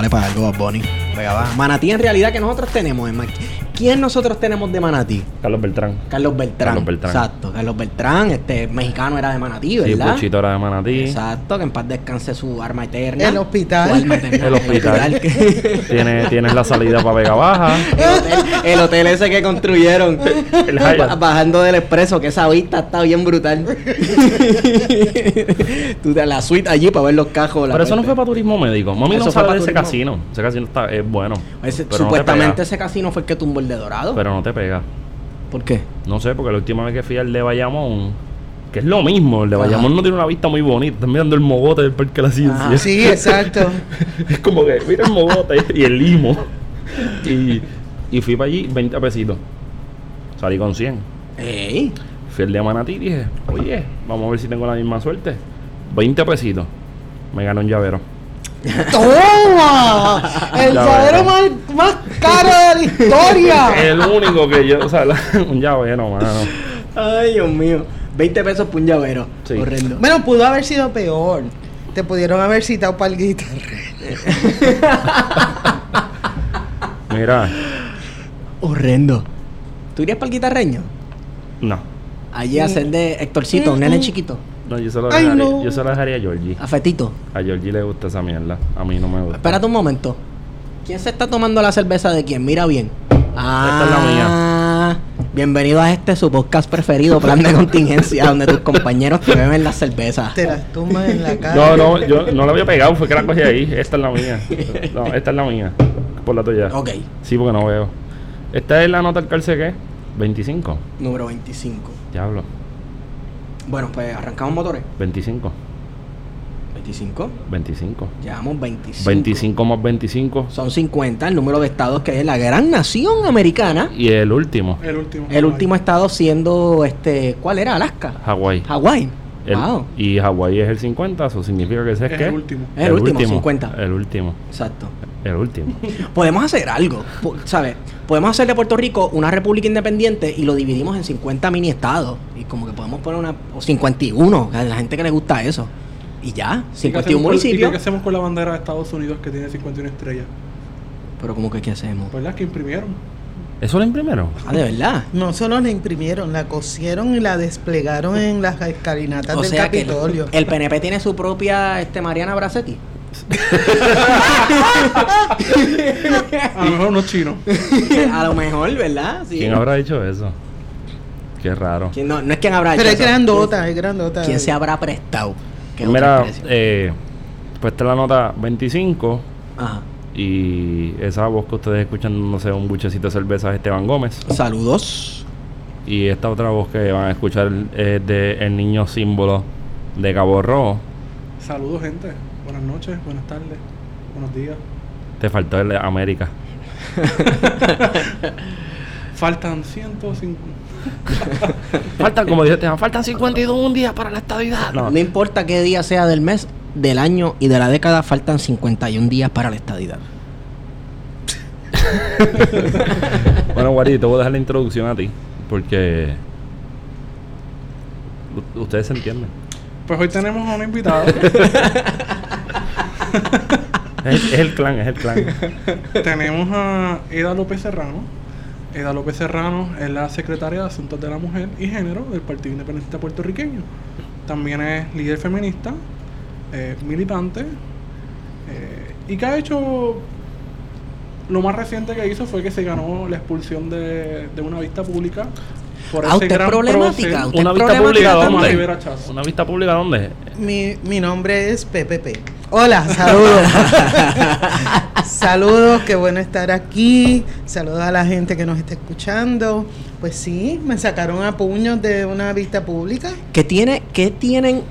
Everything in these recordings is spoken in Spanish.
vale para algo, Bad Bunny. Venga, va. Manatí en realidad que nosotros tenemos, ¿Quién nosotros tenemos de Manatí? Carlos Beltrán. Carlos Beltrán. Carlos Beltrán. Exacto, Carlos Beltrán, este mexicano era de Manatí, Sí, ¿verdad? Puchito era de Manatí. Exacto, que en paz descanse su arma eterna. El hospital. Su alma eterna. El hospital. que- Tiene, tienes la salida para Vega Baja. el, hotel, el hotel ese que construyeron El bajando del expreso, que esa vista está bien brutal. Tú te la suite allí para ver los cajos. la Pero eso no fue para turismo médico. Mami Eso no fue sabe para de ese casino. Ese casino está, es bueno. Ese- no supuestamente ese casino fue el que tumbó el de Dorado. Pero no te pega. ¿Por qué? No sé, porque la última vez que fui al de Bayamón, que es lo mismo, el de Ajá. Bayamón no tiene una vista muy bonita. Estás mirando el mogote del Parque de la Ciencia. Ah, Sí, exacto. es como que mira el mogote y el limo. y, y fui para allí 20 pesitos. Salí con 100. Ey. Fui al de Manatí y dije, oye, vamos a ver si tengo la misma suerte. 20 pesitos. Me ganó un llavero. ¡Toma! El llavero más, más caro de la historia. El único que yo, o sea, la- un llavero, mano. Ay, Dios mío. 20 pesos por un llavero. Sí. Horrendo. Bueno, pudo haber sido peor. Te pudieron haber citado para el guitarra. Mira, Horrendo. ¿Tú irías para el guitarreño? no. Allí a hacer de Héctorcito, un nene chiquito. No, yo se lo Ay, dejaría, no. yo se lo dejaría a Georgie. A Fetito. A Georgie le gusta esa mierda. A mí no me gusta. Espérate un momento. ¿Quién se está tomando la cerveza de quién? Mira bien. Ah, Esta es la Bienvenido a este su podcast preferido, Plan de Contingencia, donde tus compañeros te beben la cerveza. Te las tumbas en la cara. No, no, yo no la había pegado, fue que la cogí ahí. Esta es la mía. No, esta es la mía. Por la tuya. Ok, Sí, porque no veo. Esta es la nota del calce que 25. número 25. Diablo. Bueno, pues arrancamos motores. 25. 25. 25. Llevamos 25. 25 más 25. Son 50 el número de estados que es la gran nación americana. Y el último, El último. El último estado siendo este, ¿cuál era? Alaska. Hawái. Hawái. El- Wow. Y Hawái es el 50, eso significa que ese es, Es qué? el último. Es el último, 50. El último. Exacto. El último. Podemos hacer algo, ¿sabes? Podemos hacer de Puerto Rico una república independiente y lo dividimos en 50 mini estados. Y como que podemos poner una. O 51, a la gente que le gusta eso. Y ya, ¿Y qué 51 hacemos con- ¿Y municipios. qué hacemos con la bandera de Estados Unidos que tiene 51 estrellas? Pero como que, ¿qué hacemos? ¿Verdad? Que imprimieron. ¿Eso lo imprimieron? Ah, de verdad. No solo la imprimieron, la cosieron y la desplegaron en las escalinatas O del sea que el, el PNP tiene su propia este, Mariana Bracetti. A lo mejor unos chinos. a lo mejor, ¿verdad? Sí. ¿Quién habrá dicho eso? Qué raro. ¿Quién no, no es quien habrá Pero hecho es eso. grandota, es grandota. ¿Quién se habrá prestado? Mira, eh, pues esta es la nota 25. Ajá. Y esa voz que ustedes escuchan, no sé, un buchecito de cerveza es Esteban Gómez. Saludos. Y esta otra voz que van a escuchar es de El Niño Símbolo de Cabo Rojo. Saludos, gente. Buenas noches, buenas tardes, buenos días. Te faltó el de América. Faltan 105. Faltan, como dice Esteban, faltan 52 días para la estadidad. No, No importa qué día sea del mes, del año y de la década, faltan 51 días para la estadidad. Bueno, Guari, te voy a dejar la introducción a ti. Porque. Ustedes se entienden. Pues hoy tenemos a un invitado. Es, el clan, es el clan. tenemos a Eda López Serrano. Eda López Serrano es la secretaria de Asuntos de la Mujer y Género del Partido Independentista Puertorriqueño. También es líder feminista, eh, militante, eh, y que ha hecho lo más reciente que hizo fue que se ganó la expulsión de, de una vista pública por Ah, ese usted es gran problemática, usted ¿Una es vista problemática, pública dónde? ¿Una vista pública dónde? Mi, mi nombre es PPP. Hola, saludos. saludos, qué bueno estar aquí. Saludos a la gente que nos está escuchando. Pues sí, me sacaron a puños de una vista pública. ¿Qué, tiene, ¿Qué tienen?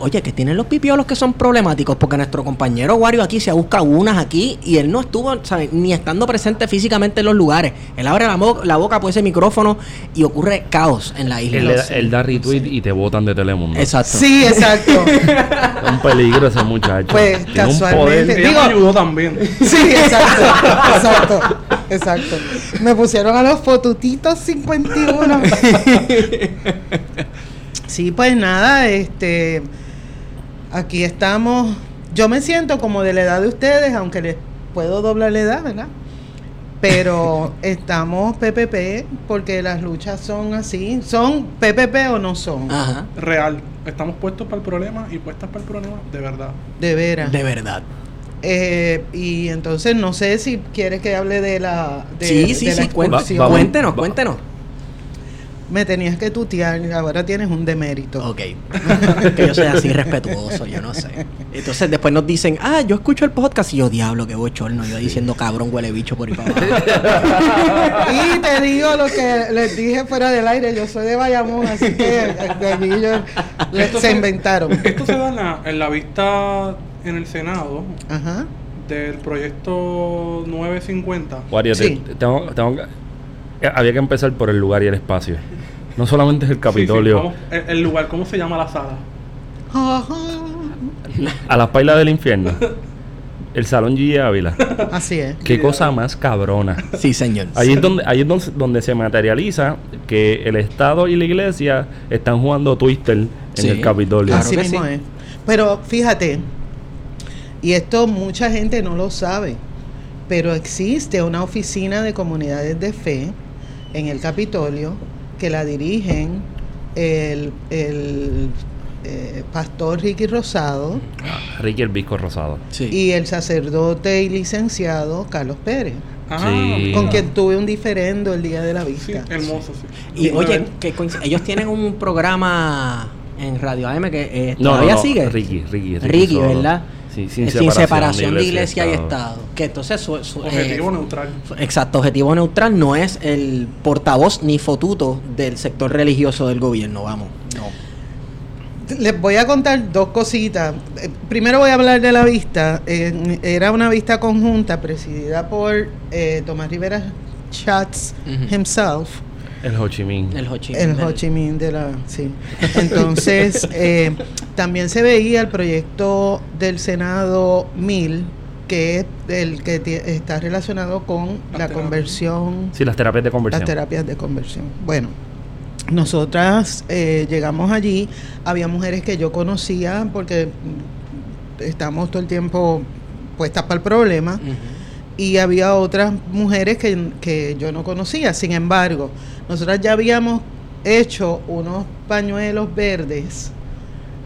Oye, que tienen los pipiolos que son problemáticos, porque nuestro compañero Wario aquí se busca unas aquí y él no estuvo, ¿sabes? Ni estando presente físicamente en los lugares. Él abre la, la boca por ese micrófono y ocurre caos en la isla. Él, él da retweet y te botan de Telemundo. Exacto. Sí, exacto. Es un peligro ese muchacho. Pues, Tiene un casualmente. poder. Ella Digo- me ayudó también. Sí, exacto, exacto, exacto. Me pusieron a los fotutitos 51. Sí, pues nada, este, aquí estamos. Yo me siento como de la edad de ustedes, aunque les puedo doblar la edad, ¿verdad? Pero estamos PPP porque las luchas son así. ¿Son PPP o no son? Ajá. Real. Estamos puestos para el problema y puestas para el problema de verdad. De veras. De verdad. Eh, y entonces no sé si quieres que hable de la de, sí, sí, de la sí. Cuént- expulsión. vamos. Me tenías que tutear, ahora tienes un demérito. Ok. que yo soy así respetuoso, yo no sé. Entonces después nos dicen, ah, yo escucho el podcast y yo, diablo, qué bochorno. Yo diciendo cabrón, huele bicho por ahí para abajo. Y te digo lo que les dije fuera del aire, yo soy de Bayamón, así que de allí yo- le- se se- inventaron. Esto se da en la, en la vista en el Senado Ajá. del proyecto 950. Wario, te- Sí. te- tengo, tengo que- había que empezar por el lugar y el espacio. No solamente es el Sí, sí, Capitolio. el, el lugar, ¿cómo se llama la sala? A las pailas del infierno. El Salón G. Ávila. Así es. Qué cosa más cabrona. Sí, señor. Ahí es donde, ahí es donde, donde se materializa que el Estado y la Iglesia están jugando Twister en Sí, el Capitolio. claro Así que mismo sí. es. Pero fíjate, y esto mucha gente no lo sabe, pero existe una oficina de comunidades de fe en el Capitolio que la dirigen el, el, eh, pastor Ricky Rosado Ricky el Visco Rosado. Sí. y el sacerdote y licenciado Carlos Pérez, Ah, Sí. con quien tuve un diferendo el día de la Sí, vista. hermoso, sí. Y Sí, oye, que ellos tienen un programa en Radio AM que eh, No, todavía no, no, sigue. Ricky, Ricky, Ricky Ricky. ¿verdad? Sí, Eh, sin separación de de iglesia y Estado. Estado. Que entonces su, su- Objetivo eh, neutral. Exacto, objetivo neutral no es el portavoz ni fotuto del sector religioso del gobierno, vamos. No. Les voy a contar dos cositas. Eh, Primero voy a hablar de la vista. Eh, era una vista conjunta presidida por eh, Tomás Rivera Schatz himself, El Ho Chi Minh. El Ho Chi Minh el Ho Chi Minh de la... Sí. Entonces, eh, también se veía el proyecto del Senado 1000, que es el que está relacionado con Las la terapias. conversión Sí, las terapias de las conversión. terapias de conversión. Bueno, nosotras eh, llegamos allí, había mujeres que yo conocía porque estamos todo el tiempo puestas para el problema Ujú. Y había otras mujeres que, que yo no conocía. Sin embargo, nosotras ya habíamos hecho unos pañuelos verdes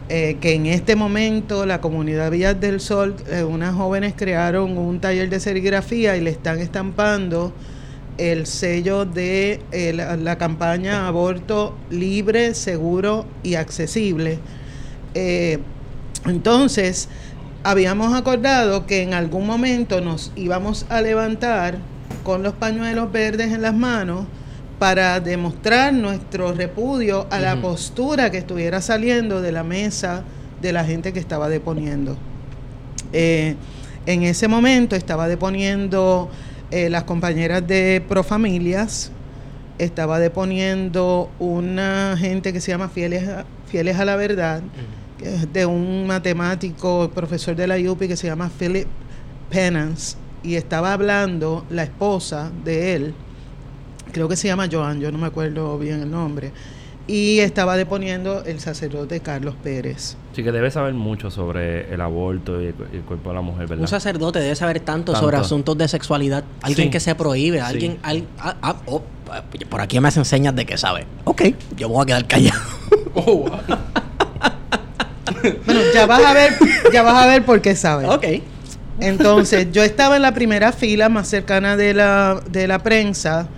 eh, que en este momento la comunidad Villas del Sol, eh, unas jóvenes crearon un taller de serigrafía y le están estampando el sello de eh, la, campaña aborto libre, seguro y accesible. Entonces, habíamos acordado que en algún momento nos íbamos a levantar con los pañuelos verdes en las manos para demostrar nuestro repudio a la postura que estuviera saliendo de la mesa de la gente que estaba deponiendo. Eh, en ese momento estaba deponiendo eh, las compañeras de Profamilias, estaba deponiendo una gente que se llama Fieles a, Fieles a la Verdad, de un matemático, profesor de la UPI que se llama Philip Penance, y estaba hablando la esposa de él, creo que se llama Joan, yo no me acuerdo bien el nombre, y estaba deponiendo el sacerdote Carlos Pérez. Sí, que debe saber mucho sobre el aborto y el, cu- el cuerpo de la mujer, ¿verdad? Un sacerdote debe saber tanto, Tanto. sobre asuntos de sexualidad. Alguien Sí. que se prohíbe, Sí. alguien... al- ah, ah, oh, por aquí me hacen señas de que sabe. Ok, yo me voy a quedar callado. Oh, wow. Bueno, ya vas a ver, ya vas a ver por qué sabe. ok. Entonces, yo estaba en la primera fila más cercana de la, de la prensa.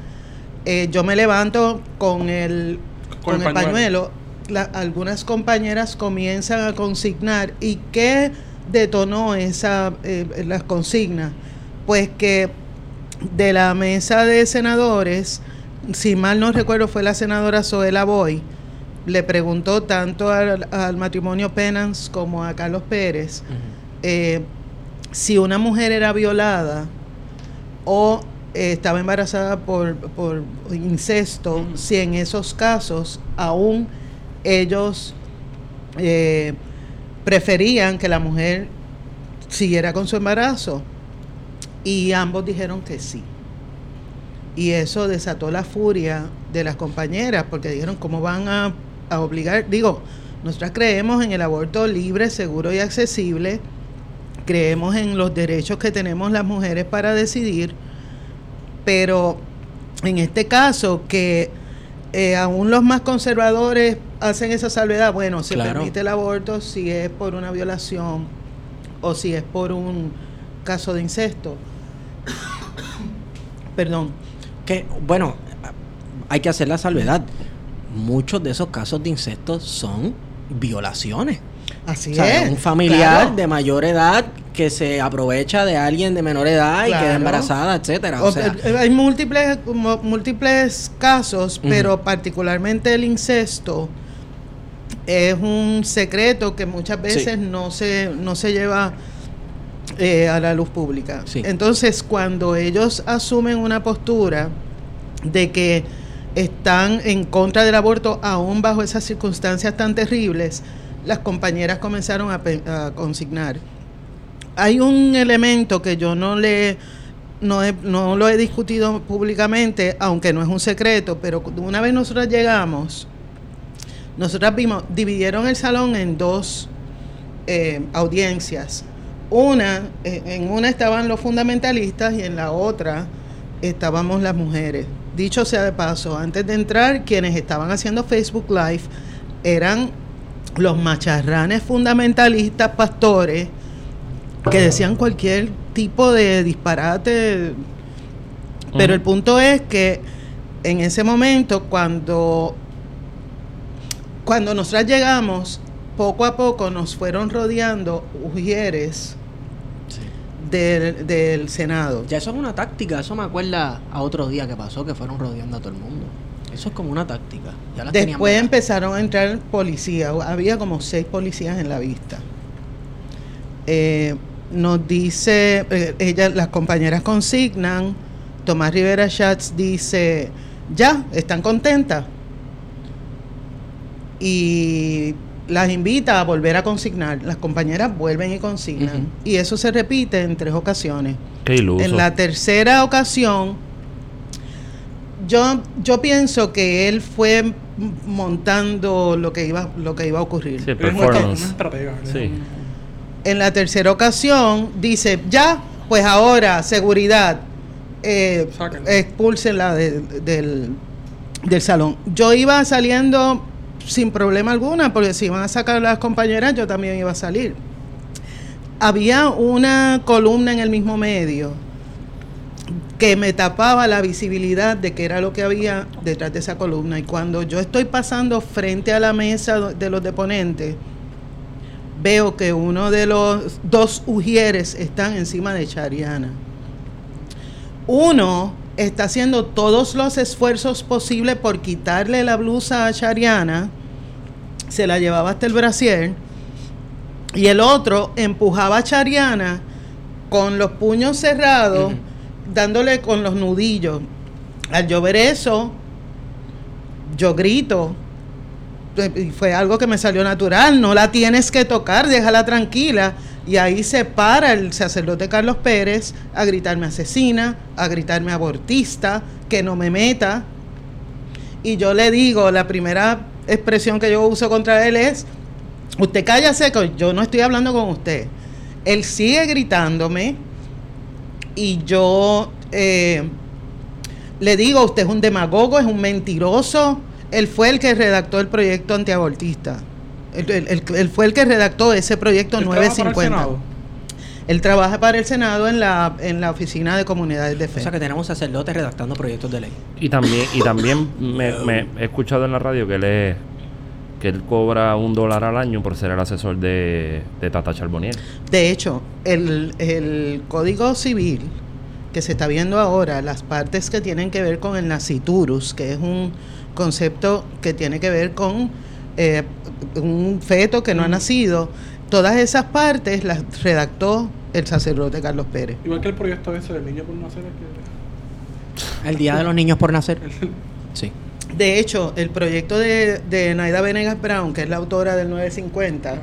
Eh, yo me levanto con el, con el pañuelo. La- algunas compañeras comienzan a consignar. ¿Y qué detonó esa, eh, las consignas? Pues que de la mesa de senadores, si mal no recuerdo, fue la senadora Zoela Boy, le preguntó tanto al, al matrimonio Penance como a Carlos Pérez eh, si una mujer era violada o eh, estaba embarazada por, por incesto, si en esos casos aún ellos eh, preferían que la mujer siguiera con su embarazo. Y ambos dijeron que sí. Y eso desató la furia de las compañeras, porque dijeron, ¿cómo van a, a obligar? Digo, nosotras creemos en el aborto libre, seguro y accesible, creemos en los derechos que tenemos las mujeres para decidir, pero en este caso que eh, aún los más conservadores hacen esa salvedad, bueno, se Claro. permite el aborto si es por una violación o si es por un caso de incesto. Perdón. Que, bueno, hay que hacer la salvedad. Muchos de esos casos de incesto son violaciones. Así O sea, es. un familiar claro. de mayor edad que se aprovecha de alguien de menor edad y queda embarazada, etcétera. O O- sea, eh, hay múltiples, múltiples casos, pero particularmente el incesto es un secreto que muchas veces no se no se lleva eh, a la luz pública. Sí. Entonces, cuando ellos asumen una postura de que están en contra del aborto, aún bajo esas circunstancias tan terribles, las compañeras comenzaron a, consignar. Hay un elemento que yo no le no, he- no lo he discutido públicamente, aunque no es un secreto, pero una vez nosotras llegamos, nosotras vimos, dividieron el salón en dos eh, audiencias. Una, eh, en una estaban los fundamentalistas y en la otra estábamos las mujeres. Dicho sea de paso, antes de entrar, quienes estaban haciendo Facebook Live eran los macharranes fundamentalistas pastores que decían cualquier tipo de disparate. Pero el punto es que en ese momento, cuando, cuando nosotras llegamos, poco a poco nos fueron rodeando ujieres del, del Senado. ya eso es una táctica. Eso me acuerda a otro día que pasó que fueron rodeando a todo el mundo. Eso es como una táctica. Ya las Después empezaron a entrar policías. Había como seis policías en la vista. Eh, nos dice, eh, ella, las compañeras consignan, Tomás Rivera Schatz dice, ya, están contentas. Y las invita a volver a consignar. Las compañeras vuelven y consignan. Y eso se repite en tres ocasiones. Qué iluso. En la tercera ocasión, yo, yo pienso que él fue montando lo que iba, lo que iba a ocurrir. En la tercera ocasión dice, ya, pues ahora, seguridad, eh, de- del, del salón. Yo iba saliendo sin problema alguna, porque si iban a sacar las compañeras, yo también iba a salir. Había una columna en el mismo medio que me tapaba la visibilidad de que era lo que había detrás de esa columna. Y cuando yo estoy pasando frente a la mesa de los deponentes, veo que uno de los dos ujieres están encima de Chariana. Uno está haciendo todos los esfuerzos posibles por quitarle la blusa a Chariana, se la llevaba hasta el brasier, y el otro empujaba a Chariana con los puños cerrados, dándole con los nudillos. Al yo ver eso, yo grito. Y fue algo que me salió natural. No la tienes que tocar, déjala tranquila. Y ahí se para el sacerdote Carlos Pérez a gritarme asesina, a gritarme abortista, que no me meta. Y yo le digo, la primera expresión que yo uso contra él es, usted cállase, que yo no estoy hablando con usted. Él sigue gritándome y yo eh, le digo, usted es un demagogo, es un mentiroso. Él fue el que redactó el proyecto antiabortista. Él, él- él- él fue el que redactó ese proyecto Él trabaja para el 950. Senado. Él trabaja para el Senado en la, en la oficina de comunidades de O fe. sea que tenemos sacerdotes redactando proyectos de ley. Y también, y también me, me he escuchado en la radio que él es, que él cobra un dólar al año por ser el asesor de, de Tata Charboniel. De hecho, el, el Código Civil que se está viendo ahora, las partes que tienen que ver con el naciturus, que es un concepto que tiene que ver con eh, un feto que no ha nacido, todas esas partes las redactó el sacerdote Carlos Pérez. Igual que el proyecto ese del niño por nacer. que- El Día de los Niños por Nacer. Sí. De hecho, el proyecto de, de Naida Venegas Brown, que es la autora del 950, Ajá.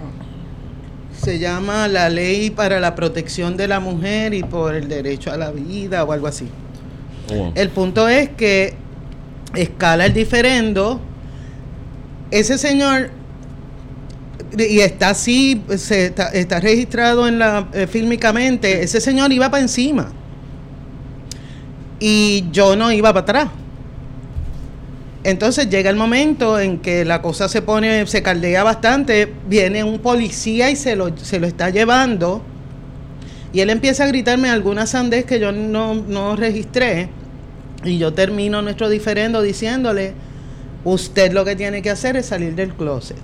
se llama La Ley para la Protección de la Mujer y por el Derecho a la Vida o algo así. Oh. El punto es que escala el diferendo. Ese señor, y está así, se está, está registrado en la eh, fílmicamente, ese señor iba para encima. Y yo no iba para atrás. Entonces llega el momento en que la cosa se pone, se caldea bastante, viene un policía y se lo, se lo está llevando. Y él empieza a gritarme alguna sandez que yo no, no registré. Y yo termino nuestro diferendo diciéndole, usted lo que tiene que hacer es salir del closet.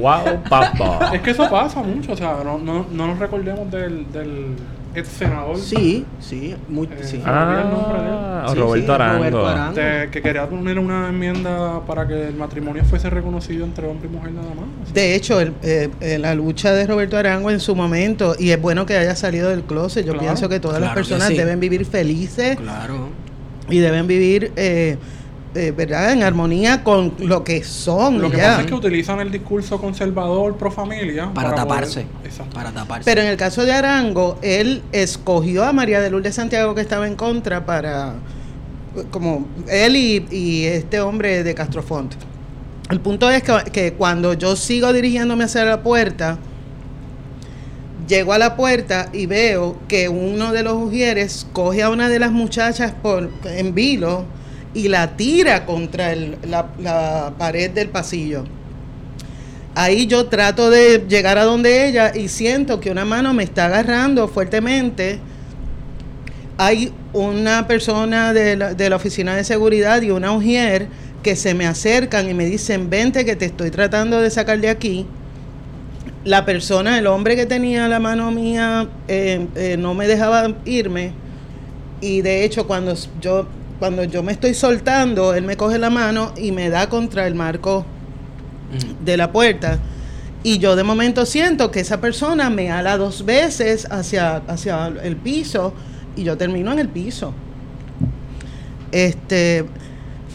Wow, papá. Es que eso pasa mucho, o sea, no, no, no nos recordemos del, del ex senador Sí, sí, muy, Eh, sí. olvidé el nombre de él. Ah, Sí, Roberto sí, Arango. Roberto Arango. de- que quería poner una enmienda para que el matrimonio fuese reconocido entre hombre y mujer nada más. De hecho, el- eh, eh, la lucha de Roberto Arango en su momento, y es bueno que haya salido del closet, yo Claro. pienso que todas las Claro personas sí. deben vivir felices Claro. y deben vivir, eh, eh, ¿verdad?, en armonía con lo que son. Lo que ya. pasa es que utilizan el discurso conservador pro familia Para, poder- taparse. Exacto. Para taparse. Pero en el caso de Arango, él escogió a María de Lourdes Santiago que estaba en contra para, como él y, y este hombre de Castrofont. El punto es que, que cuando yo sigo dirigiéndome hacia la puerta, llego a la puerta y veo que uno de los ujieres coge a una de las muchachas por, en vilo y la tira contra el- la, la pared del pasillo. Ahí yo trato de llegar a donde ella y siento que una mano me está agarrando fuertemente. Hay una persona de la, de la oficina de seguridad y una ujier que se me acercan y me dicen, vente que te estoy tratando de sacar de aquí. La persona, el hombre que tenía la mano mía, eh, eh, no me dejaba irme. Y de hecho, cuando yo, cuando yo me estoy soltando, él me coge la mano y me da contra el marco de la puerta. Y yo de momento siento que esa persona me ala dos veces hacia, hacia el piso y yo termino en el piso. Este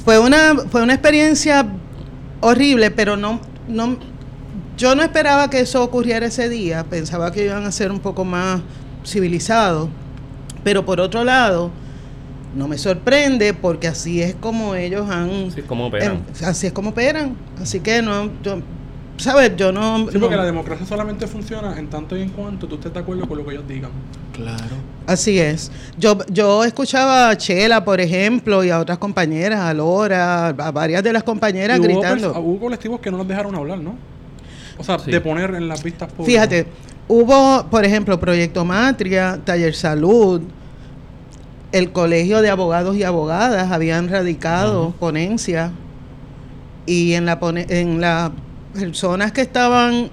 fue una, fue una experiencia horrible, pero no, no, yo no esperaba que eso ocurriera ese día. Pensaba que iban a ser un poco más civilizados. Pero por otro lado, no me sorprende porque así es como ellos han Sí, como operan. Em, así es como operan. Así que no, yo, ¿sabes? Yo no. Sí, porque no- la democracia solamente funciona en tanto y en cuanto tú estés de acuerdo con lo que ellos digan. Claro. Así es. Yo, yo escuchaba a Chela, por ejemplo, y a otras compañeras, a Lora, a varias de las compañeras Y hubo, gritando. hubo colectivos que no nos dejaron hablar, ¿no? O sea, Sí. de poner en las vistas públicas. Fíjate, hubo, por ejemplo, Proyecto Matria, Taller Salud, el Colegio de Abogados y Abogadas habían radicado ponencia y en la pone- en las personas que estaban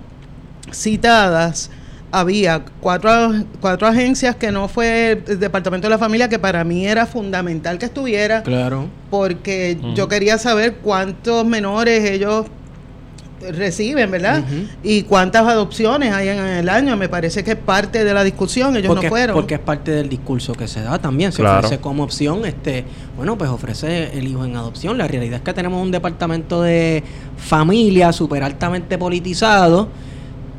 citadas había cuatro, cuatro agencias que no fue el Departamento de la Familia que para mí era fundamental que estuviera Claro. porque yo quería saber cuántos menores ellos reciben, ¿verdad? Y cuántas adopciones hay en el año. Me parece que es parte de la discusión. Ellos porque, no fueron. porque es parte del discurso que se da también. Se Claro. ofrece como opción, este, bueno, pues ofrece el hijo en adopción. La realidad es que tenemos un departamento de familia súper altamente politizado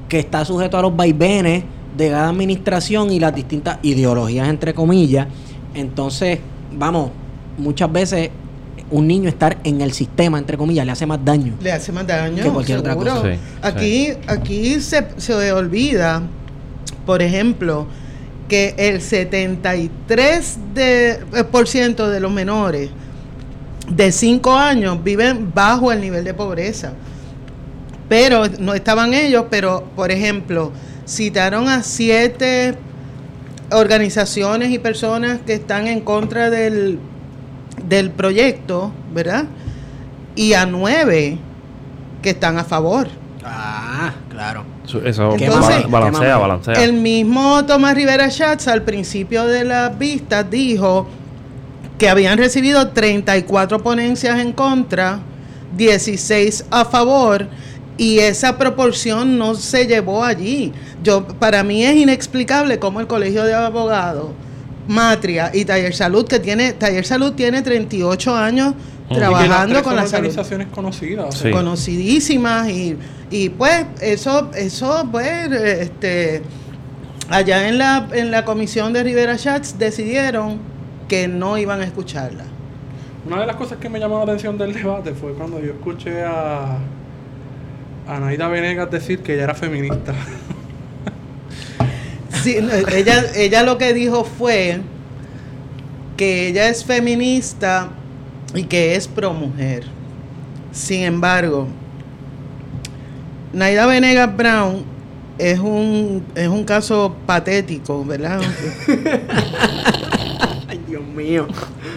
que está sujeto a los vaivenes de cada administración y las distintas ideologías, entre comillas. Entonces, vamos, muchas veces un niño estar en el sistema, entre comillas, le hace más daño. le hace más daño. Que cualquier otra cosa. Sí, aquí aquí se, se olvida, por ejemplo, que el 73% de, eh, por ciento de los menores de 5 años viven bajo el nivel de pobreza. Pero no estaban ellos, pero por ejemplo, citaron a siete organizaciones y personas que están en contra del, del proyecto, ¿verdad? Y a nueve que están a favor. Ah, claro. Eso Entonces- bala- balancea, balancea. El mismo Tomás Rivera Schatz al principio de las vistas dijo que habían recibido 34 ponencias en contra, 16 a favor y esa proporción no se llevó allí. Yo para mí es inexplicable cómo el Colegio de Abogados, Matria y Taller Salud que tiene Taller Salud tiene 38 años las Y que las trabajando tres con son la salud organizaciones conocidas. Sí. conocidísimas y, y pues eso eso pues este allá en la en la comisión de Rivera Schatz decidieron que no iban a escucharla Una de las cosas que me llamó la atención del debate fue cuando yo escuché a, a Naida Venegas decir que ella era feminista. Sí, no, ella ella lo que dijo fue que ella es feminista y que es pro mujer sin embargo Naida Venegas Brown es un es un caso patético verdad Ay, Dios mío.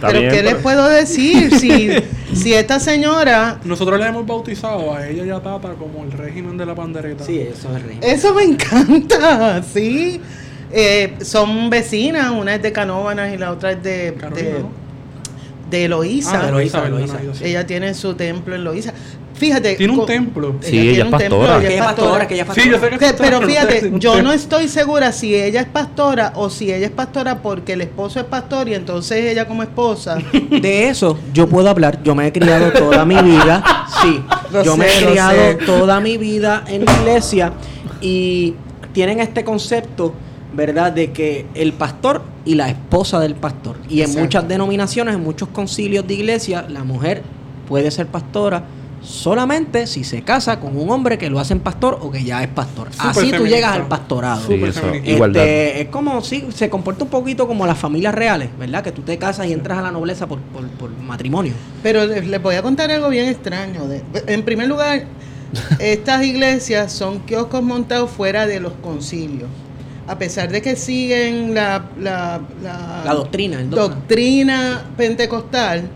Pero bien, ¿qué les pero- puedo decir? Si, si esta señora... Nosotros le hemos bautizado a ella y a Tata como el régimen de la pandereta. Sí, eso es rey. Eso me encanta, ¿sí? Eh, son vecinas, una es de Canóvanas y la otra es de, Carolina, de, ¿no? de Eloísa. Ah, de Eloísa, Eloísa, perdona, Eloísa. yo sí. Ella tiene su templo en Loíza. Fíjate. Tiene un templo. Sí, tiene ella es un templo, pastora. ella es pastora, pastora. que ella es Sí, yo pastora. sé que Que- pero fíjate, yo no estoy segura si ella es pastora o si ella es pastora porque el esposo es pastor y entonces ella como esposa. De eso yo puedo hablar. Yo me he criado toda mi vida. Sí, Lo yo me he criado sé. toda mi vida en la iglesia y tienen este concepto, ¿verdad? De que el pastor y la esposa del pastor. Y en Exacto. muchas denominaciones, en muchos concilios de iglesia, la mujer puede ser pastora solamente si se casa con un hombre que lo hacen pastor o que ya es pastor. Así tú llegas al pastorado. Sí. Este, es como si se comporta un poquito como las familias reales, ¿verdad? Que tú te casas y entras a la nobleza por, por, por matrimonio. Pero les, voy a contar algo bien extraño. De- en primer lugar, estas iglesias son kioscos montados fuera de los concilios. A pesar de que siguen la, la, la, La doctrina, doctrina pentecostal,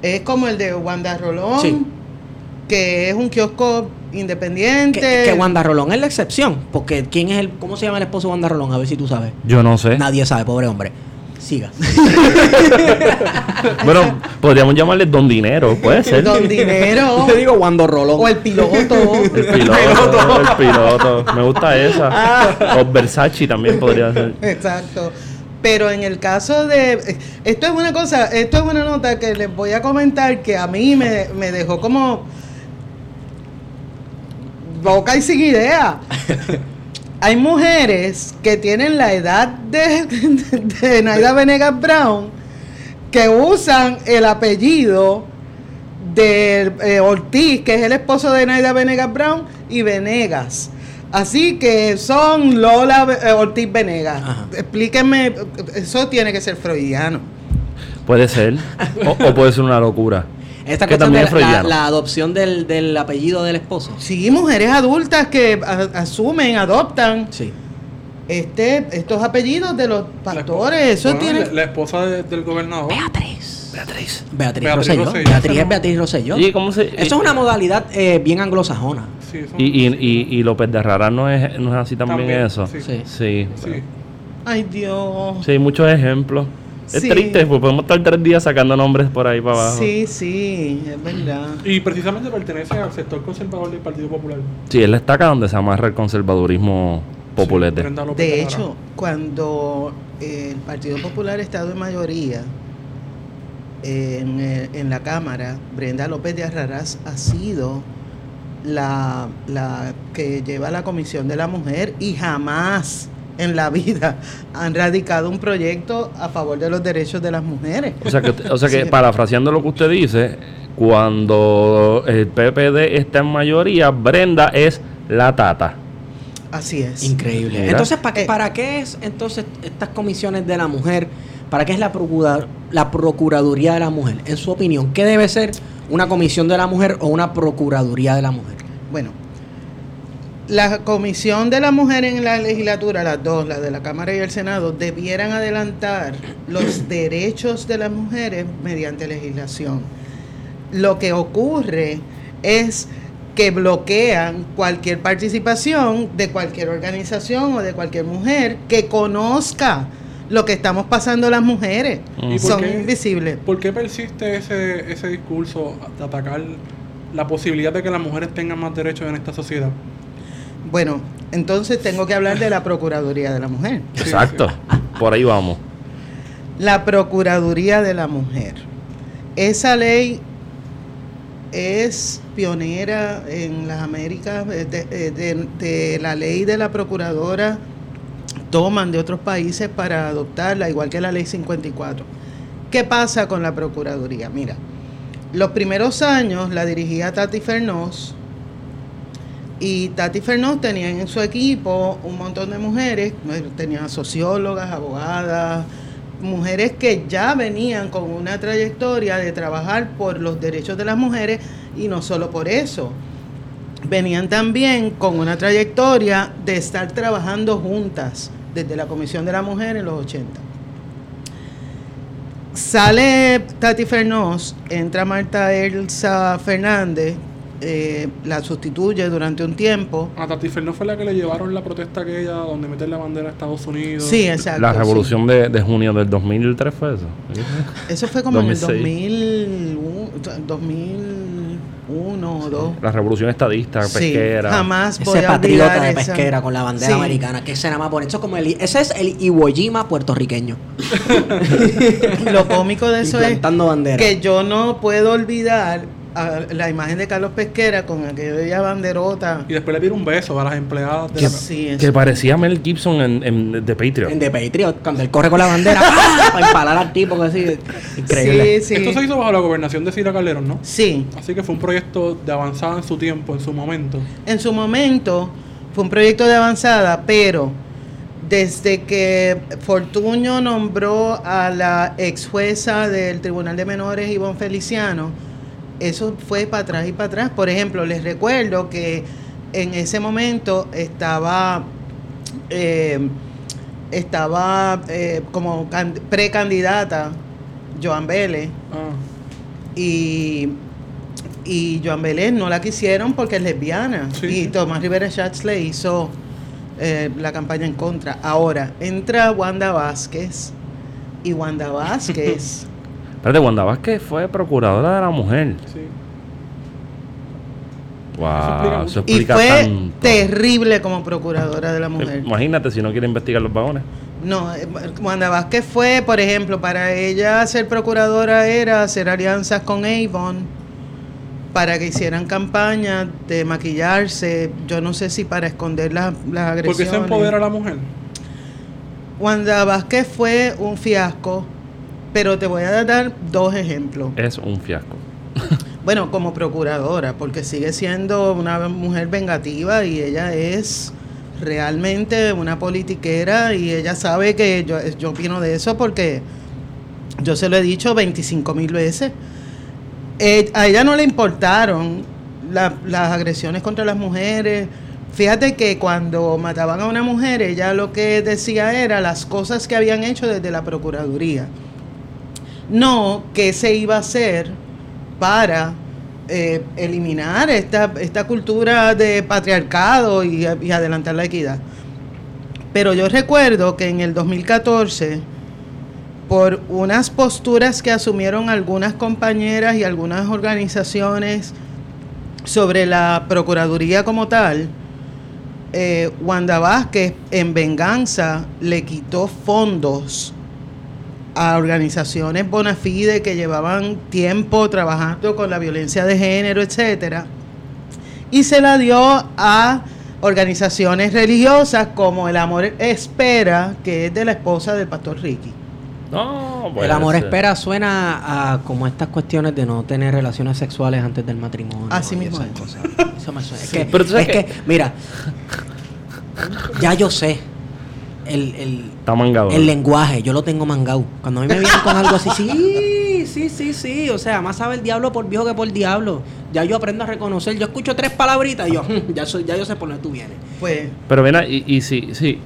es como el de Wanda Rolón, Sí. Que es un kiosco independiente. Que, que Wanda Rolón es la excepción, porque ¿quién es el, cómo se llama el esposo de Wanda Rolón? A ver si tú sabes. Yo no sé. Nadie sabe, pobre hombre. Siga. Bueno, podríamos llamarle Don Dinero, puede ser. Don Dinero. Yo digo Wanda Rolón. o el piloto. El piloto, el piloto. Me gusta esa. O Versace también podría ser. Exacto. Pero en el caso de... Esto es una cosa, esto es una nota que les voy a comentar que a mí me, me dejó como boca y sin idea. Hay mujeres que tienen la edad de, de Naida Venegas Brown que usan el apellido de eh, Ortiz, que es el esposo de Naida Venegas Brown, y Venegas. Así que son Lola eh, Ortiz Venegas. Ajá. Explíquenme, eso tiene que ser freudiano. Puede ser. O, o puede ser una locura. Esta que cuestión también de es la, la- la adopción del, del apellido del esposo. Sí, mujeres adultas que a- asumen, adoptan Sí. este, estos apellidos de los La pastores. Eso bueno, tiene. La, la esposa de- del gobernador. Beatriz. Beatriz. Beatriz, Beatriz Rosselló. Rosselló. Beatriz es Beatriz Rosselló. ¿Y cómo se.? Eso es una modalidad eh, bien anglosajona. Sí, eso- Y, y, y, y López de Rara no es, no es así también, También, eso. sí. Sí. Sí. sí. Ay, Dios. Sí, muchos ejemplos. Es Sí. triste, pues podemos estar tres días sacando nombres por ahí para abajo. Sí, sí, es verdad. Y precisamente pertenece al sector conservador del Partido Popular. Sí, es la estaca donde se amarra el conservadurismo López De hecho, cuando eh, el Partido Popular ha estado en mayoría en, eh, en la Cámara, Brenda López de Arrarás ha sido la, la que lleva la Comisión de la Mujer y jamás en la vida han radicado un proyecto a favor de los derechos de las mujeres. O sea que, o sea que Sí. parafraseando lo que usted dice, cuando el PPD está en mayoría, Brenda es la tata. Así es. Increíble. Entonces, ¿para, Eh. ¿para qué es entonces estas comisiones de la mujer? ¿Para qué es la, procura- la Procuraduría de la Mujer? En su opinión, ¿qué debe ser una comisión de la mujer o una Procuraduría de la Mujer? Bueno, la comisión de la mujer en la legislatura, las dos, la de la Cámara y el Senado, debieran adelantar los derechos de las mujeres mediante legislación. Lo que ocurre es que bloquean cualquier participación de cualquier organización o de cualquier mujer que conozca lo que estamos pasando las mujeres. ¿Y por Son qué? invisibles. ¿Por qué persiste ese, ese discurso de atacar la posibilidad de que las mujeres tengan más derechos en esta sociedad? Bueno, entonces tengo que hablar de la Procuraduría de la Mujer. Exacto. Por ahí vamos. La Procuraduría de la Mujer. Esa ley es pionera en las Américas, eh, de, eh, de- de la ley de la Procuradora toman de otros países para adoptarla, igual que la ley 54. ¿Qué pasa con la Procuraduría? Mira, los primeros años la dirigía Tati Fernós y Tati Fernós tenía en su equipo un montón de mujeres, tenía sociólogas, abogadas, mujeres que ya venían con una trayectoria de trabajar por los derechos de las mujeres y no solo por eso, venían también con una trayectoria de estar trabajando juntas desde la Comisión de la Mujer en los 80. Sale Tati Fernós, entra Marta Elsa Fernández, eh, la sustituye durante un tiempo. A Tati Fernó fue la que le llevaron la protesta aquella donde meter la bandera de Estados Unidos. Sí, exacto. La sí. revolución de, de junio del 2003 fue eso. Eso fue como en el 2006. 2001, 2001 o 2. La revolución estadista, Sí, pesquera. jamás voy Ese a patriota de esa- pesquera con la bandera Sí. americana, que ese nada más por eso es como el ese es el Iwo Jima puertorriqueño. Lo cómico de eso es bandera. que yo no puedo olvidar a la imagen de Carlos Pesquera con aquella banderota. Y después le pide un beso a las empleadas de Que la... sí, Que parecía Mel Gibson en, en The Patriot. En The Patriot, cuando él corre con la bandera ¡ah! para empalar al tipo, que así. Increíble. Sí, sí. Esto se hizo bajo la gobernación de Cira Calderón, ¿no? Sí, Así que fue un proyecto de avanzada en su tiempo, en su momento. en su momento fue un proyecto de avanzada, pero desde que Fortuño nombró a la ex jueza del Tribunal de Menores, Ivonne Feliciano, eso fue para atrás y para atrás. Por ejemplo, les recuerdo que en ese momento estaba eh, estaba eh, como can- precandidata Joan Vélez Ah, y, y Joan Vélez no la quisieron porque es lesbiana. Sí, y sí. Tomás Rivera Schatz le hizo eh, la campaña en contra. Ahora, entra Wanda Vázquez y Wanda Vázquez. Espérate, Wanda Vázquez fue procuradora de la mujer. sí. Wow, eso explica fue tanto. terrible como procuradora de la mujer. Imagínate si no quiere investigar los vagones. No, eh, Wanda Vázquez fue, por ejemplo, para ella ser procuradora era hacer alianzas con Avon para que hicieran campañas de maquillarse, yo no sé si para esconder las, las ¿Por agresiones. qué se empodera a la mujer? Wanda Vázquez fue un fiasco, pero te voy a dar dos ejemplos. Es un fiasco. Bueno, como procuradora, porque sigue siendo una mujer vengativa y ella es realmente una politiquera y ella sabe que yo, yo opino de eso porque yo se lo he dicho 25 mil veces. Eh, a ella no le importaron la- las agresiones contra las mujeres. Fíjate que cuando mataban a una mujer, ella lo que decía era las cosas que habían hecho desde la Procuraduría. No qué se iba a hacer para eh, eliminar esta, esta cultura de patriarcado y, adelantar la equidad. Pero yo recuerdo que en el 2014, por unas posturas que asumieron algunas compañeras y algunas organizaciones sobre la Procuraduría como tal, eh, Wanda Vázquez en venganza le quitó fondos a organizaciones bona fide que llevaban tiempo trabajando con la violencia de género, etcétera, y se la dio a organizaciones religiosas como El Amor Espera, que es de la esposa del pastor Ricky. No, El amor ser. espera suena a como estas cuestiones de no tener relaciones sexuales antes del matrimonio. Así mismo esas es. cosas. Eso me suena. Es, que, pero tú sabes es que, mira, ya yo sé el, el, Está mangado. el lenguaje, yo lo tengo mangado. Cuando a mí me vienen con algo así, sí, sí, sí, sí. O sea, más sabe el diablo por viejo que por diablo. Ya yo aprendo a reconocer. Yo escucho tres palabritas y yo, "Hmm, ya, soy, ya yo sé por dónde tú vienes. Pues, Pero ven, a- y, y sí, sí,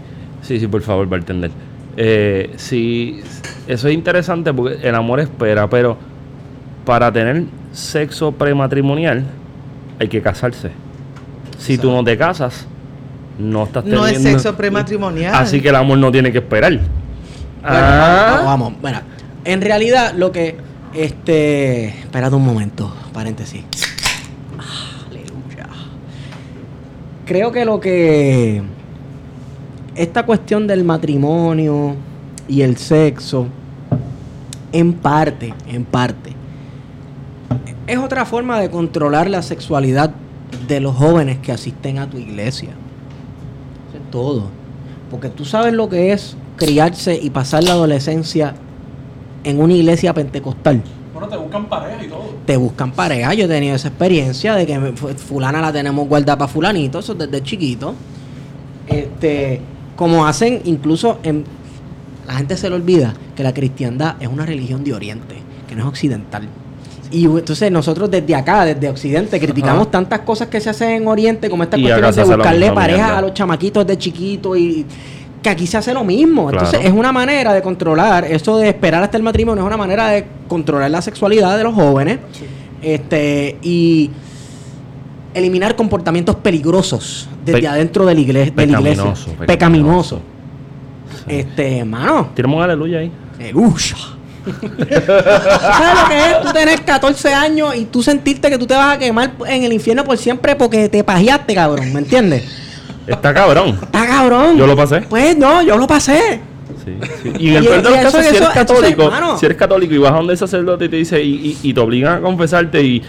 sí, sí, por favor, bartender. Eh, sí, eso es interesante porque el amor espera, pero para tener sexo prematrimonial hay que casarse. Si tú no te casas, no estás no es teniendo- sexo prematrimonial. Así que el amor no tiene que esperar. Bueno, Ah. vamos, vamos. Bueno, en realidad lo que, este, espérate un momento, paréntesis. Aleluya. Creo que lo que esta cuestión del matrimonio y el sexo, en parte, en parte, es otra forma de controlar la sexualidad de los jóvenes que asisten a tu iglesia. Todo. Porque tú sabes lo que es criarse y pasar la adolescencia en una iglesia pentecostal. Bueno, te buscan pareja y todo. Te buscan pareja. Yo he tenido esa experiencia de que fulana la tenemos guardada para fulanito, eso desde chiquito. Este, como hacen incluso en la gente se le olvida que la cristiandad es una religión de Oriente, que no es occidental. Y entonces nosotros desde acá, desde Occidente, criticamos Ajá. tantas cosas que se hacen en Oriente, como estas Y cuestiones de buscarle pareja mierda. a los chamaquitos de chiquito y que aquí se hace lo mismo. Claro. Entonces es una manera de controlar, eso de esperar hasta el matrimonio es una manera de controlar la sexualidad de los jóvenes. Este, y eliminar comportamientos peligrosos desde Pe- adentro de la, igle- de la iglesia. Pecaminoso, Pecaminoso. pecaminoso. Este, mano. Tiramos un aleluya ahí. Aleluya. ¿Sabes lo que es tú tener 14 años y tú sentirte que tú te vas a quemar en el infierno por siempre porque te pajeaste, cabrón? ¿Me entiendes? Está cabrón. Está cabrón. Yo lo pasé. Pues no, yo lo pasé. Sí, sí. Y en el peor de los casos, eres católico, si eres católico y vas a donde el sacerdote y te dice, y, y- y te obligan a confesarte y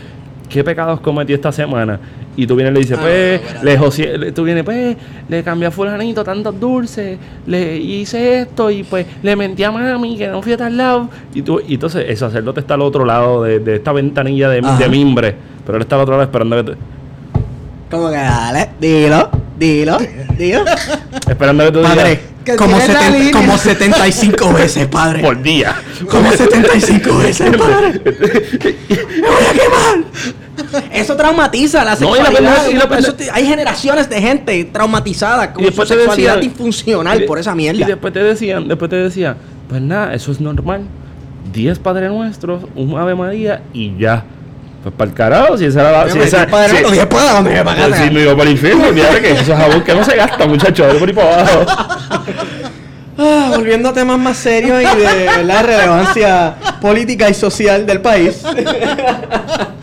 qué pecados cometí esta semana. Y tú vienes y le dices, Ah, pues, no, le josie- le- tú vienes, pues, le cambié a fulanito tantos dulces, le hice esto y pues le mentí a mami que no fui a tal lado. Y tú, y entonces el sacerdote está al otro lado de, de esta ventanilla de, mimbre, pero él está al otro lado esperando que te, Como que dale, dilo, dilo, dilo. esperando que tú Padre, digas, como, tienes la seten- línea. como 75 veces, padre. por día. Como 75 veces, padre. Me voy a quemar. Eso traumatiza la No, y la sexualidad. y la te- hay generaciones de gente traumatizadas con Y su sexualidad decían- disfuncional y de- por esa Y mierda. después te decían, después te decían, pues nada, eso es normal. 10 Padres Nuestros, un Ave María y ya. Pues para el carajo, si esa era la. Si Oye, esa, padre, si- no, para dónde me pues, si no iba para el infierno, fíjate que eso es jabón que no se gasta, muchachos, por ahí para abajo. Ah, volviendo a temas más serios y de la relevancia política y social del país.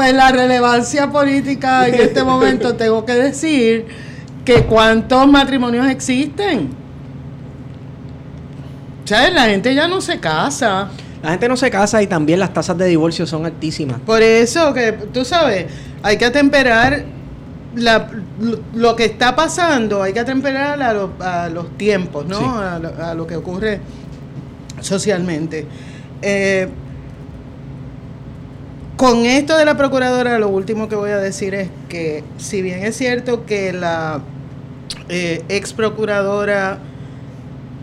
Pues la relevancia política en este momento tengo que decir que cuántos matrimonios existen. ¿Sabes? La gente ya no se casa. La gente no se casa y también las tasas de divorcio son altísimas. Por eso que, tú sabes, hay que atemperar la- lo, lo que está pasando, hay que atemperar a, lo- a los tiempos, ¿no? Sí. A, lo, a lo que ocurre socialmente. Eh, con esto de la procuradora, lo último que voy a decir es que, si bien es cierto que la eh, ex procuradora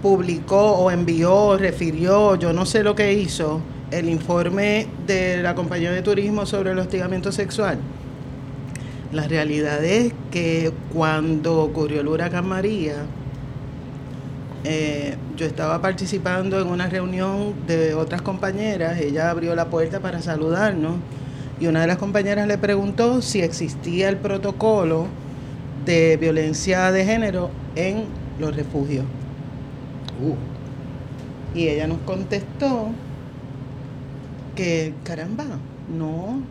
publicó o envió, refirió, yo no sé lo que hizo, el informe de la compañía de turismo sobre el hostigamiento sexual. La realidad es que cuando ocurrió el huracán María, eh, yo estaba participando en una reunión de otras compañeras, ella abrió la puerta para saludarnos y una de las compañeras le preguntó si existía el protocolo de violencia de género en los refugios. Y ella nos contestó que, caramba, no,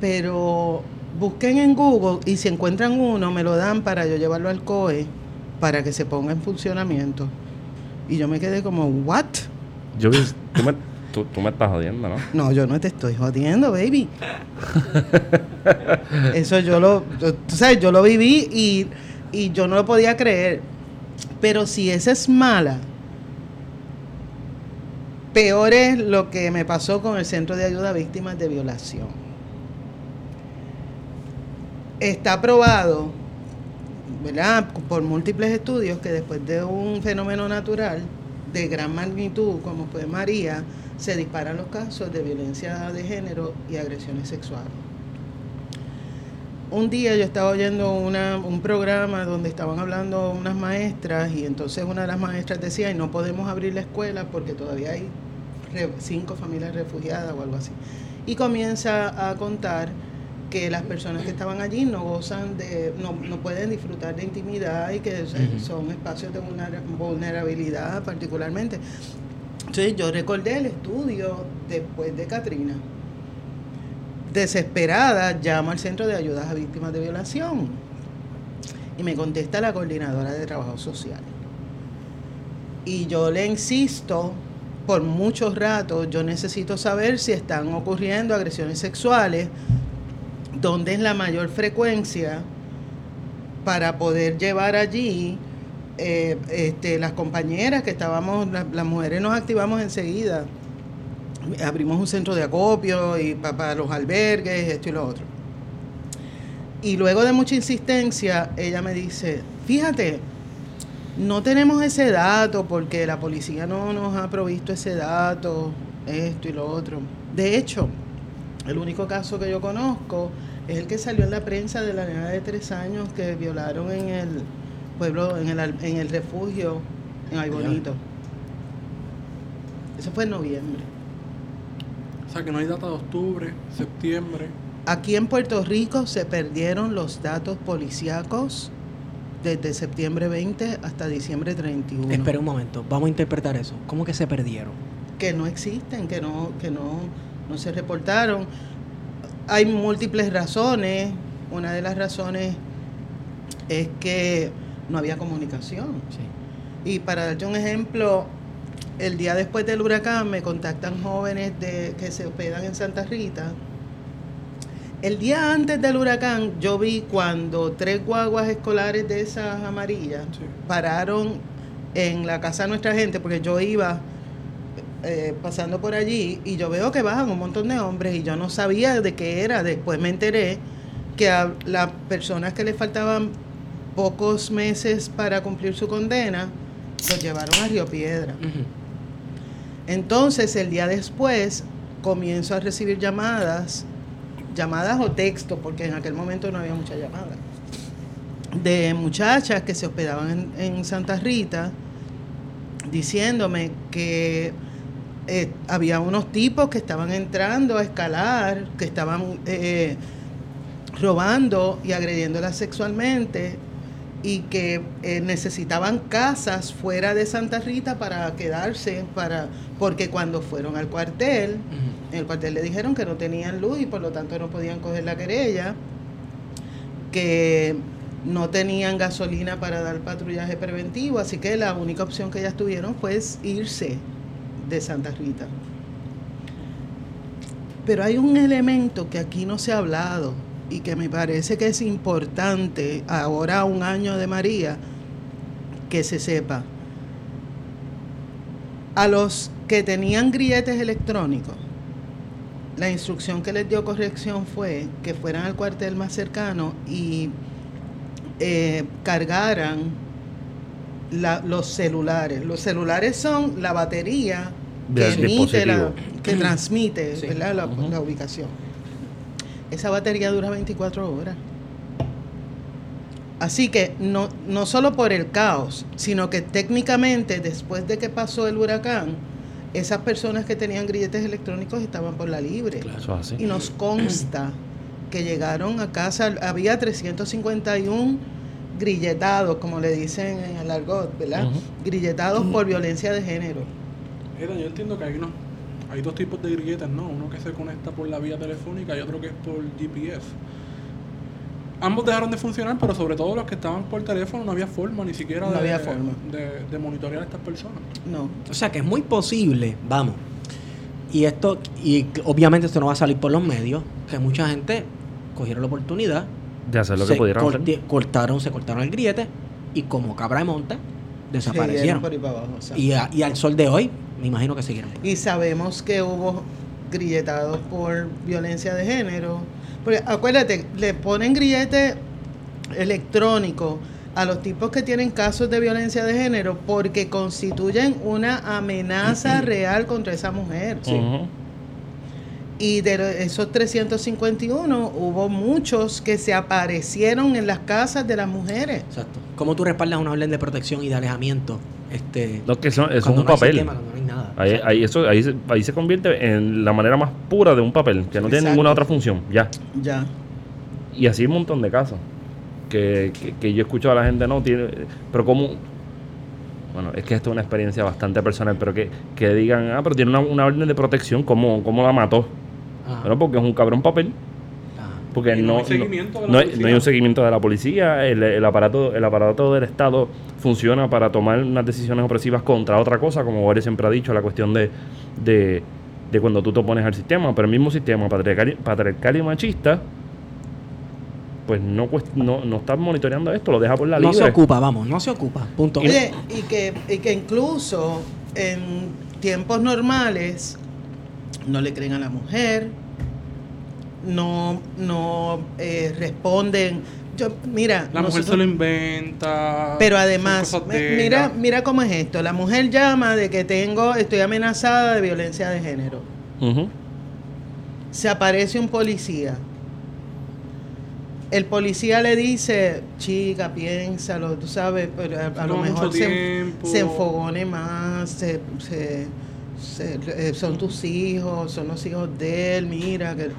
pero busquen en Google y si encuentran uno, me lo dan para yo llevarlo al COE para que se ponga en funcionamiento. Y yo me quedé como, ¿what? Yo tú me, tú, tú me estás jodiendo, ¿no? No, yo no te estoy jodiendo, baby. Eso yo lo, yo- tú sabes, yo lo viví y, y yo no lo podía creer. Pero si esa es mala, peor es lo que me pasó con el Centro de Ayuda a Víctimas de Violación. Está aprobado, ¿verdad? Por múltiples estudios que después de un fenómeno natural de gran magnitud como fue María, se disparan los casos de violencia de género y agresiones sexuales. Un día yo estaba oyendo una- un programa donde estaban hablando unas maestras y entonces una de las maestras decía, y no podemos abrir la escuela porque todavía hay cinco familias refugiadas o algo así. Y comienza a contar que las personas que estaban allí no gozan de, no, no pueden disfrutar de intimidad y que son espacios de vulnera- vulnerabilidad particularmente. Entonces yo recordé el estudio después de Katrina. Desesperada, llamo al Centro de Ayudas a Víctimas de Violación y me contesta la coordinadora de trabajo social. Y yo le insisto por muchos ratos, yo necesito saber si están ocurriendo agresiones sexuales, dónde es la mayor frecuencia para poder llevar allí eh, este, las compañeras que estábamos, la- las mujeres nos activamos enseguida. Abrimos un centro de acopio y pa- para los albergues, esto y lo otro. Y luego de mucha insistencia, ella me dice, fíjate, no tenemos ese dato porque la policía no nos ha provisto ese dato, esto y lo otro. De hecho, el único caso que yo conozco es el que salió en la prensa de la nena de tres años que violaron en el pueblo, en el, en el refugio, en Ay Bonito. Eso fue en noviembre. O sea que no hay data de octubre, septiembre. Aquí en Puerto Rico se perdieron los datos policíacos desde septiembre 20 hasta diciembre 31. Espera un momento, vamos a interpretar eso. ¿Cómo que se perdieron? que no existen, que no, que no, no se reportaron. Hay múltiples razones. Una de las razones es que no había comunicación. Sí. Y para darte un ejemplo, el día después del huracán me contactan jóvenes de, que se hospedan en Santa Rita. El día antes del huracán yo vi cuando tres guaguas escolares de esas amarillas Sí. pararon en la casa de nuestra gente, porque yo iba eh, pasando por allí y yo veo que bajan un montón de hombres y yo no sabía de qué era. Después me enteré que a las personas que le faltaban pocos meses para cumplir su condena, los llevaron a Río Piedra. Entonces, el día después, comienzo a recibir llamadas, llamadas o texto, porque en aquel momento no había muchas llamadas, de muchachas que se hospedaban en, en Santa Rita, diciéndome que eh, había unos tipos que estaban entrando a escalar, que estaban eh, robando y agrediéndolas sexualmente y que eh, necesitaban casas fuera de Santa Rita para quedarse, para porque cuando fueron al cuartel, en el cuartel le dijeron que no tenían luz y por lo tanto no podían coger la querella, que no tenían gasolina para dar patrullaje preventivo, así que la única opción que ellas tuvieron fue irse de Santa Rita. Pero hay un elemento que aquí no se ha hablado y que me parece que es importante ahora un año de María que se sepa. A los que tenían grilletes electrónicos, la instrucción que les dio corrección fue que fueran al cuartel más cercano y eh, cargaran los celulares. Los celulares son la batería que emite, la- que transmite Sí. ¿verdad? la, ubicación. Esa batería dura 24 horas. Así que no, no solo por el caos, sino que técnicamente después de que pasó el huracán, esas personas que tenían grilletes electrónicos estaban por la libre. Claro. Y nos consta que llegaron a casa, había 351 grilletados, como le dicen en el argot, ¿verdad? Grilletados por violencia de género. Era, yo entiendo que hay unos, hay dos tipos de grilletes, ¿no? Uno que se conecta por la vía telefónica y otro que es por GPS. Ambos dejaron de funcionar, pero sobre todo los que estaban por teléfono no había forma ni siquiera No de, había forma. de, de monitorear a estas personas. No. O sea que es muy posible, vamos. Y esto, y obviamente esto no va a salir por los medios, que mucha gente cogieron la oportunidad, De hacer lo se que pudieran corti- hacer. cortaron, se cortaron el grillete y como cabra de monta, Siguieron desaparecieron. por ahí para abajo, o sea. Y, a- y al sol de hoy, me imagino que siguieron. Y sabemos que hubo grilletados por violencia de género. Porque acuérdate, le ponen grillete electrónico a los tipos que tienen casos de violencia de género porque constituyen una amenaza real contra esa mujer. Ujú. Y de esos 351 hubo muchos que se aparecieron en las casas de las mujeres. Exacto. ¿Cómo tú respaldas una orden de protección y de alejamiento? Este, No, que eso es un no papel. sistema, no. Ahí, ahí, eso, ahí, se, ahí se convierte en la manera más pura de un papel, que no tiene ninguna otra función. Ya. Ya. Y así un montón de casos. Que, que, que yo escucho a la gente, no, tiene. Pero como. Bueno, es que esto es una experiencia bastante personal, pero que, que digan, ah, pero tiene una, una orden de protección, ¿cómo, cómo la mató? Ajá. Bueno, porque es un cabrón papel. Porque no no, hay seguimiento de la no hay, policía. no hay un seguimiento de la policía, el, el aparato el aparato del Estado funciona para tomar unas decisiones opresivas contra otra cosa, como Boris siempre ha dicho, la cuestión de, de, de cuando tú te opones al sistema, pero el mismo sistema patriarcal, y- patriarcal y machista, pues no, no, no está monitoreando esto, lo deja por la No libre. se ocupa, vamos, no se ocupa. Punto. Oye, y que, y que incluso en tiempos normales no le creen a la mujer, no, no eh, responden. Yo, mira, La mujer nosotros- se lo inventa. Pero además, mira, mira cómo es esto. La mujer llama de que tengo, estoy amenazada de violencia de género. Se aparece un policía. El policía le dice, chica, piénsalo, tú sabes, pero a, a lo mejor se, se enfogone más, se, se- se- eh, son tus hijos, son los hijos de él, mira. que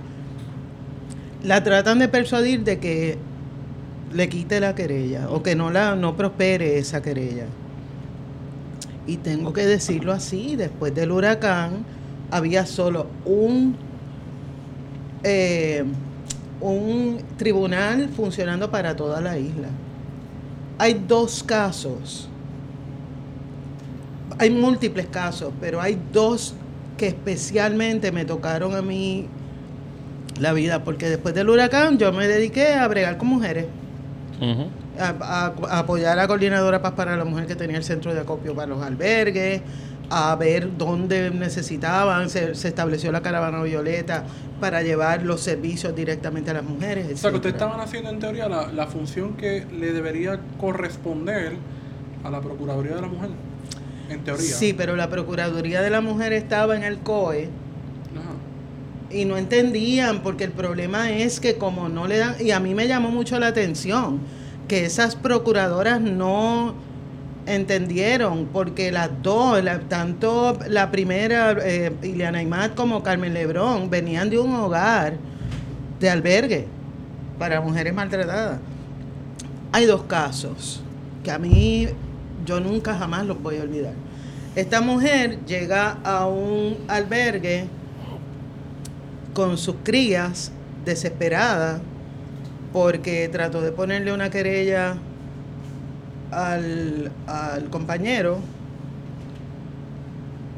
La tratan de persuadir de que le quite la querella o que no, la, no prospere esa querella. Y tengo que decirlo así, después del huracán había solo un, eh, un tribunal funcionando para toda la isla. Hay dos casos, hay múltiples casos, pero hay dos que especialmente me tocaron a mí la vida, porque después del huracán yo me dediqué a bregar con mujeres a, a- a apoyar a la coordinadora Paz para la mujer que tenía el centro de acopio para los albergues, a ver dónde necesitaban, se, se estableció la caravana violeta para llevar los servicios directamente a las mujeres. O sea, que ustedes estaban haciendo en teoría la, la función que le debería corresponder a la Procuraduría de la Mujer. En teoría. Sí, pero la Procuraduría de la Mujer estaba en el COE. Y no entendían porque el problema es que como no le dan, y a mí me llamó mucho la atención, que esas procuradoras no entendieron porque las dos, la- tanto la primera, eh, Ileana Imad como Carmen Lebrón, venían de un hogar de albergue para mujeres maltratadas. Hay dos casos que a mí yo nunca jamás los voy a olvidar. Esta mujer llega a un albergue con sus crías desesperada porque trató de ponerle una querella al, al compañero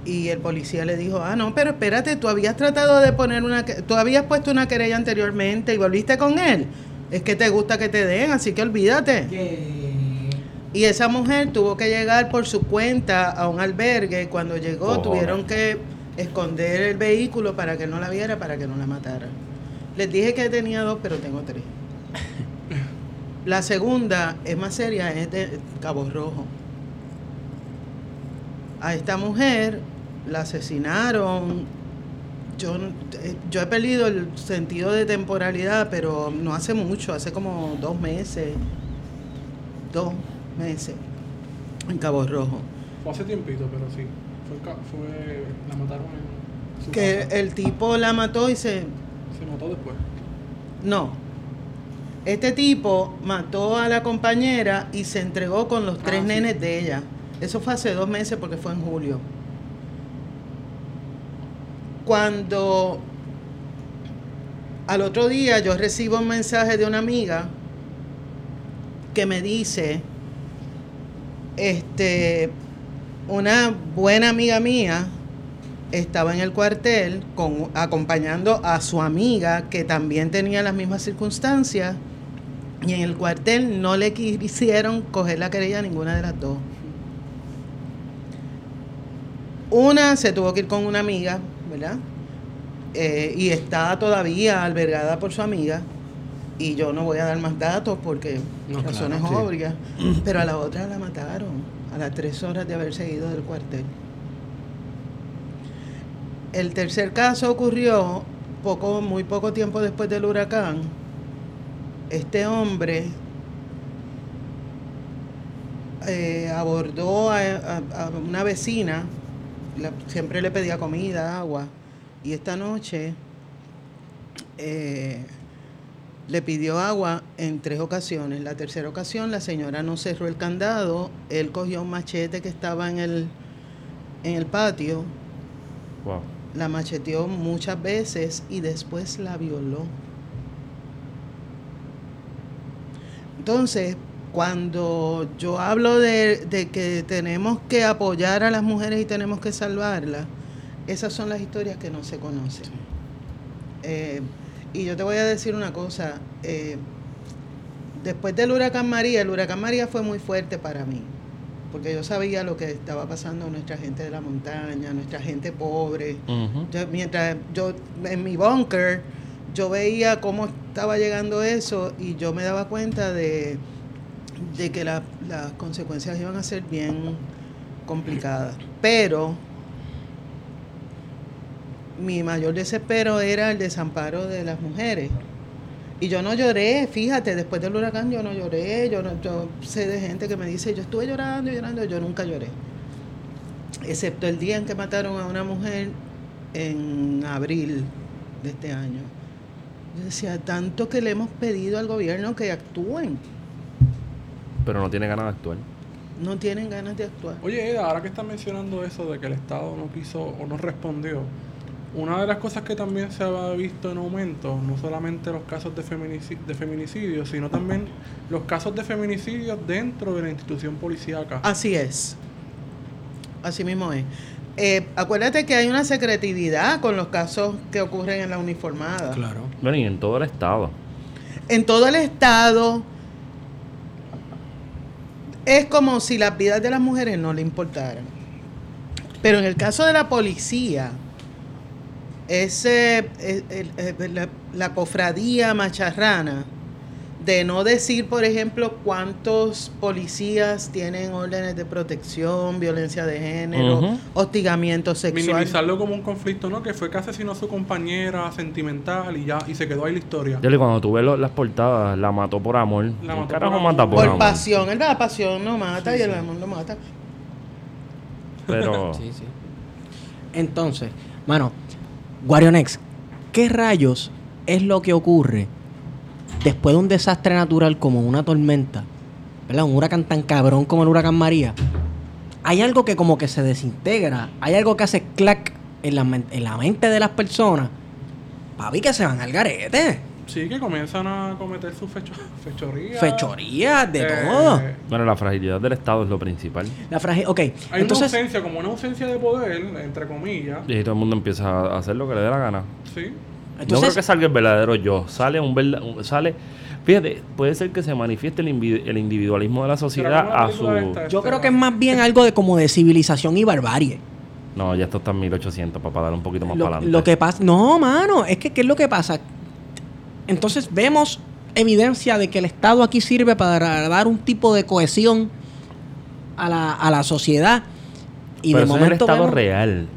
y el policía le dijo, ah, no, pero espérate, tú habías tratado de poner una, tú habías puesto una querella anteriormente y volviste con él. Es que te gusta que te den, así que olvídate. Y esa mujer tuvo que llegar por su cuenta a un albergue. Cuando llegó, Cojones. tuvieron que esconder el vehículo para que no la viera, para que no la matara. Les dije que tenía dos, pero tengo tres. La segunda es más seria, es de Cabo Rojo. A esta mujer la asesinaron. Yo, eh, yo he perdido el sentido de temporalidad, pero no hace mucho, hace como dos meses. Dos meses. En Cabo Rojo. Fue hace tiempito, pero sí. Fue, fue la mataron en su Que casa. el tipo la mató y se. Se mató después. No. Este tipo mató a la compañera y se entregó con los tres Ah, sí. nenes de ella. Eso fue hace dos meses porque fue en julio. Cuando al otro día yo recibo un mensaje de una amiga que me dice, este, una buena amiga mía estaba en el cuartel con, acompañando a su amiga que también tenía las mismas circunstancias y en el cuartel no le quisieron coger la querella a ninguna de las dos. Una se tuvo que ir con una amiga, ¿verdad? Eh, y está todavía albergada por su amiga. Y yo no voy a dar más datos porque No, razones claro, sí. obvias. Pero a la otra la mataron a las tres horas de haber seguido del cuartel. El tercer caso ocurrió poco, muy poco tiempo después del huracán. Este hombre eh, abordó a, una vecina, siempre le pedía comida, agua, y esta noche eh, le pidió agua en tres ocasiones. La tercera ocasión la señora no cerró el candado, él cogió un machete que estaba en el, en el patio, Wow. la macheteó muchas veces y después la violó. Entonces, cuando yo hablo de, de que tenemos que apoyar a las mujeres y tenemos que salvarlas, esas son las historias que no se conocen. Eh, y yo te voy a decir una cosa, eh, después del huracán María, el huracán María fue muy fuerte para mí, porque yo sabía lo que estaba pasando a nuestra gente de la montaña, nuestra gente pobre. Yo- mientras yo en mi bunker, yo veía cómo estaba llegando eso y yo me daba cuenta de, de que la- las consecuencias iban a ser bien complicadas. Pero mi mayor desespero era el desamparo de las mujeres. Y yo no lloré, fíjate, después del huracán yo no lloré, yo, no- yo sé de gente que me dice, yo estuve llorando, llorando, yo nunca lloré. Excepto el día en que mataron a una mujer en abril de este año. Yo decía, tanto que le hemos pedido al gobierno que actúen, Pero no tiene ganas de actuar. no tienen ganas de actuar. Oye, Eda, ahora que estás mencionando eso de que el Estado no quiso o no respondió, una de las cosas que también se ha visto en aumento, no solamente los casos de, feminici- de feminicidio, sino también los casos de feminicidio dentro de la institución policíaca. Así es. Así mismo es. Eh, acuérdate que hay una secretividad con los casos que ocurren en la uniformada. Claro. Bueno, y en todo el estado. En todo el estado es como si las vidas de las mujeres no le importaran. Pero en el caso de la policía, ese, eh, el- el- la, la cofradía macharrana de no decir, por ejemplo, cuántos policías tienen órdenes de protección, violencia de género, hostigamiento sexual. Minimizarlo como un conflicto, ¿no? Que fue que asesinó a su compañera sentimental y ya, y se quedó ahí la historia. Yo le cuando tuve lo- las portadas, la mató por amor. La ¿Quién mató carajo por amor. mata por, Por amor? pasión, el- la pasión no mata Sí, y el sí. amor no mata. Pero Sí, sí. Entonces, mano, Guarionex, ¿qué rayos es lo que ocurre después de un desastre natural como una tormenta? ¿Verdad? Un huracán tan cabrón como el huracán María. Hay algo que como que se desintegra, hay algo que hace clac en la, en la mente de las personas. Papi, que se van al garete. Sí, que comienzan a cometer sus fecho fechorías. Fechorías, de Eh, todo. bueno, la fragilidad del Estado es lo principal. La fragi- Ok, Hay entonces... una ausencia, como una ausencia de poder, entre comillas. Y todo el mundo empieza a hacer lo que le dé la gana. Sí. no entonces creo que salga el verdadero yo. Sale un verdad, sale. Fíjate, puede ser que se manifieste el, individualismo de la sociedad a su. esta, yo este, creo que es más bien algo de como de civilización y barbarie. No, ya esto está en 1800 para dar un poquito más Lo, para adelante. lo que pasa, no, mano, es que ¿qué es lo que pasa? Entonces vemos evidencia de que el Estado aquí sirve para dar un tipo de cohesión a la, a la sociedad. Y Pero de momento es el Estado vemos- real,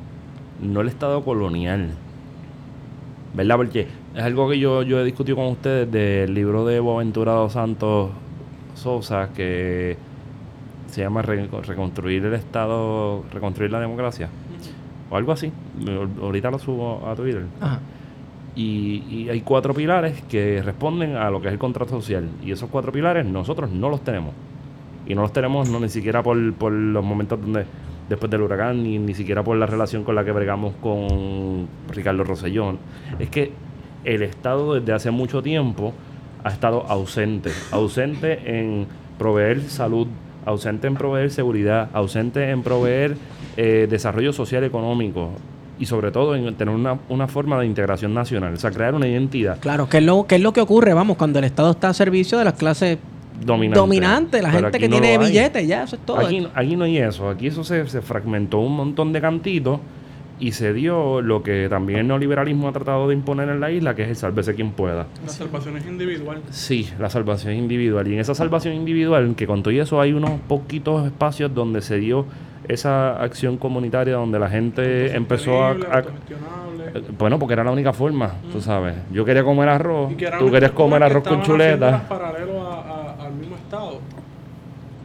no el Estado colonial. ¿Verdad? Porque es algo que yo, yo he discutido con ustedes del libro de Boaventura dos Santos Sosa que se llama Re- Reconstruir el Estado, Reconstruir la Democracia. O algo así. Ahorita lo subo a Twitter. Ajá. Y, y hay cuatro pilares que responden a lo que es el contrato social. Y esos cuatro pilares nosotros no los tenemos. Y no los tenemos no ni siquiera por, por los momentos donde después del huracán, ni, ni siquiera por la relación con la que bregamos con Ricardo Rosellón. Es que el Estado desde hace mucho tiempo ha estado ausente. Ausente en proveer salud, ausente en proveer seguridad, ausente en proveer eh, desarrollo social económico y sobre todo en tener una, una forma de integración nacional, o sea, crear una identidad Claro, ¿qué es, lo, ¿qué es lo que ocurre? Vamos, cuando el Estado está a servicio de las clases dominante. dominantes, la Pero gente que no tiene billetes, ya, eso es todo. Aquí, aquí no hay eso, aquí eso se, se fragmentó un montón de cantitos y se dio lo que también el neoliberalismo ha tratado de imponer en la isla, que es el sálvese quien pueda. La salvación es individual. Sí, la salvación individual. Y en esa salvación individual, que con todo eso hay unos poquitos espacios donde se dio esa acción comunitaria, donde la gente empezó a... Bueno, porque era la única forma, tú sabes. Yo quería comer arroz, que tú querías comer que arroz con chuleta. paralelo a- a- al mismo estado.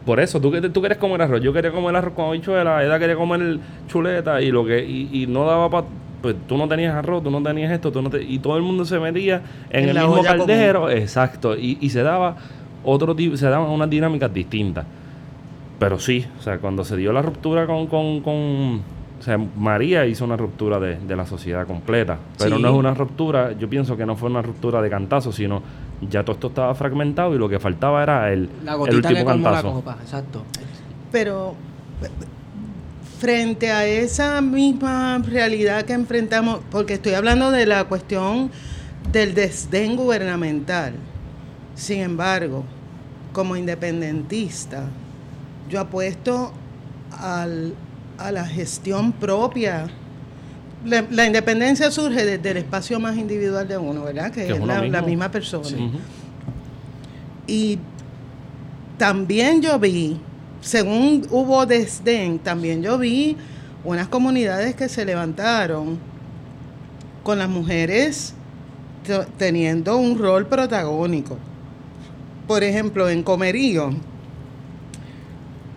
Por eso, tú, que- tú querías comer arroz, yo quería comer arroz con habichuela, ella quería comer chuleta y lo que y, y no daba para pues tú no tenías arroz, tú no tenías esto, tú no te- y todo el mundo se metía en, En el mismo común. caldero, exacto, y, y se daba otro tipo, se daban unas dinámicas distintas. Pero sí, o sea, cuando se dio la ruptura con, con, con- o sea, María hizo una ruptura de, de la sociedad completa, pero Sí. no es una ruptura, yo pienso que no fue una ruptura de cantazo, sino ya todo esto estaba fragmentado y lo que faltaba era el, La el gotita que último colmó la cantazo. copa, exacto. Pero frente a esa misma realidad que enfrentamos, porque estoy hablando de la cuestión del desdén gubernamental, sin embargo, como independentista, yo apuesto al- a la gestión propia. La, la independencia surge desde el espacio más individual de uno, ¿verdad? Que, Que es la, misma persona. Y también yo vi, según hubo desdén, también yo vi unas comunidades que se levantaron con las mujeres te- teniendo un rol protagónico. Por ejemplo, en Comerío,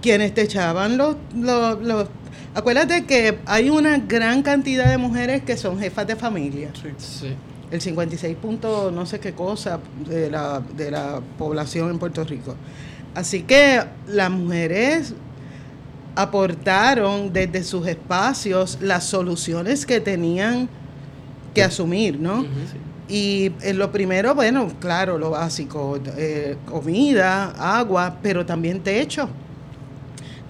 quienes te echaban los, los, los- Acuérdate que hay una gran cantidad de mujeres que son jefas de familia Sí. Sí. el 56 punto no sé qué cosa de la, de la población en Puerto Rico. Así que las mujeres aportaron desde sus espacios las soluciones que tenían que asumir, ¿no? Y eh, lo primero, bueno, claro, lo básico, eh, comida, agua, pero también techo.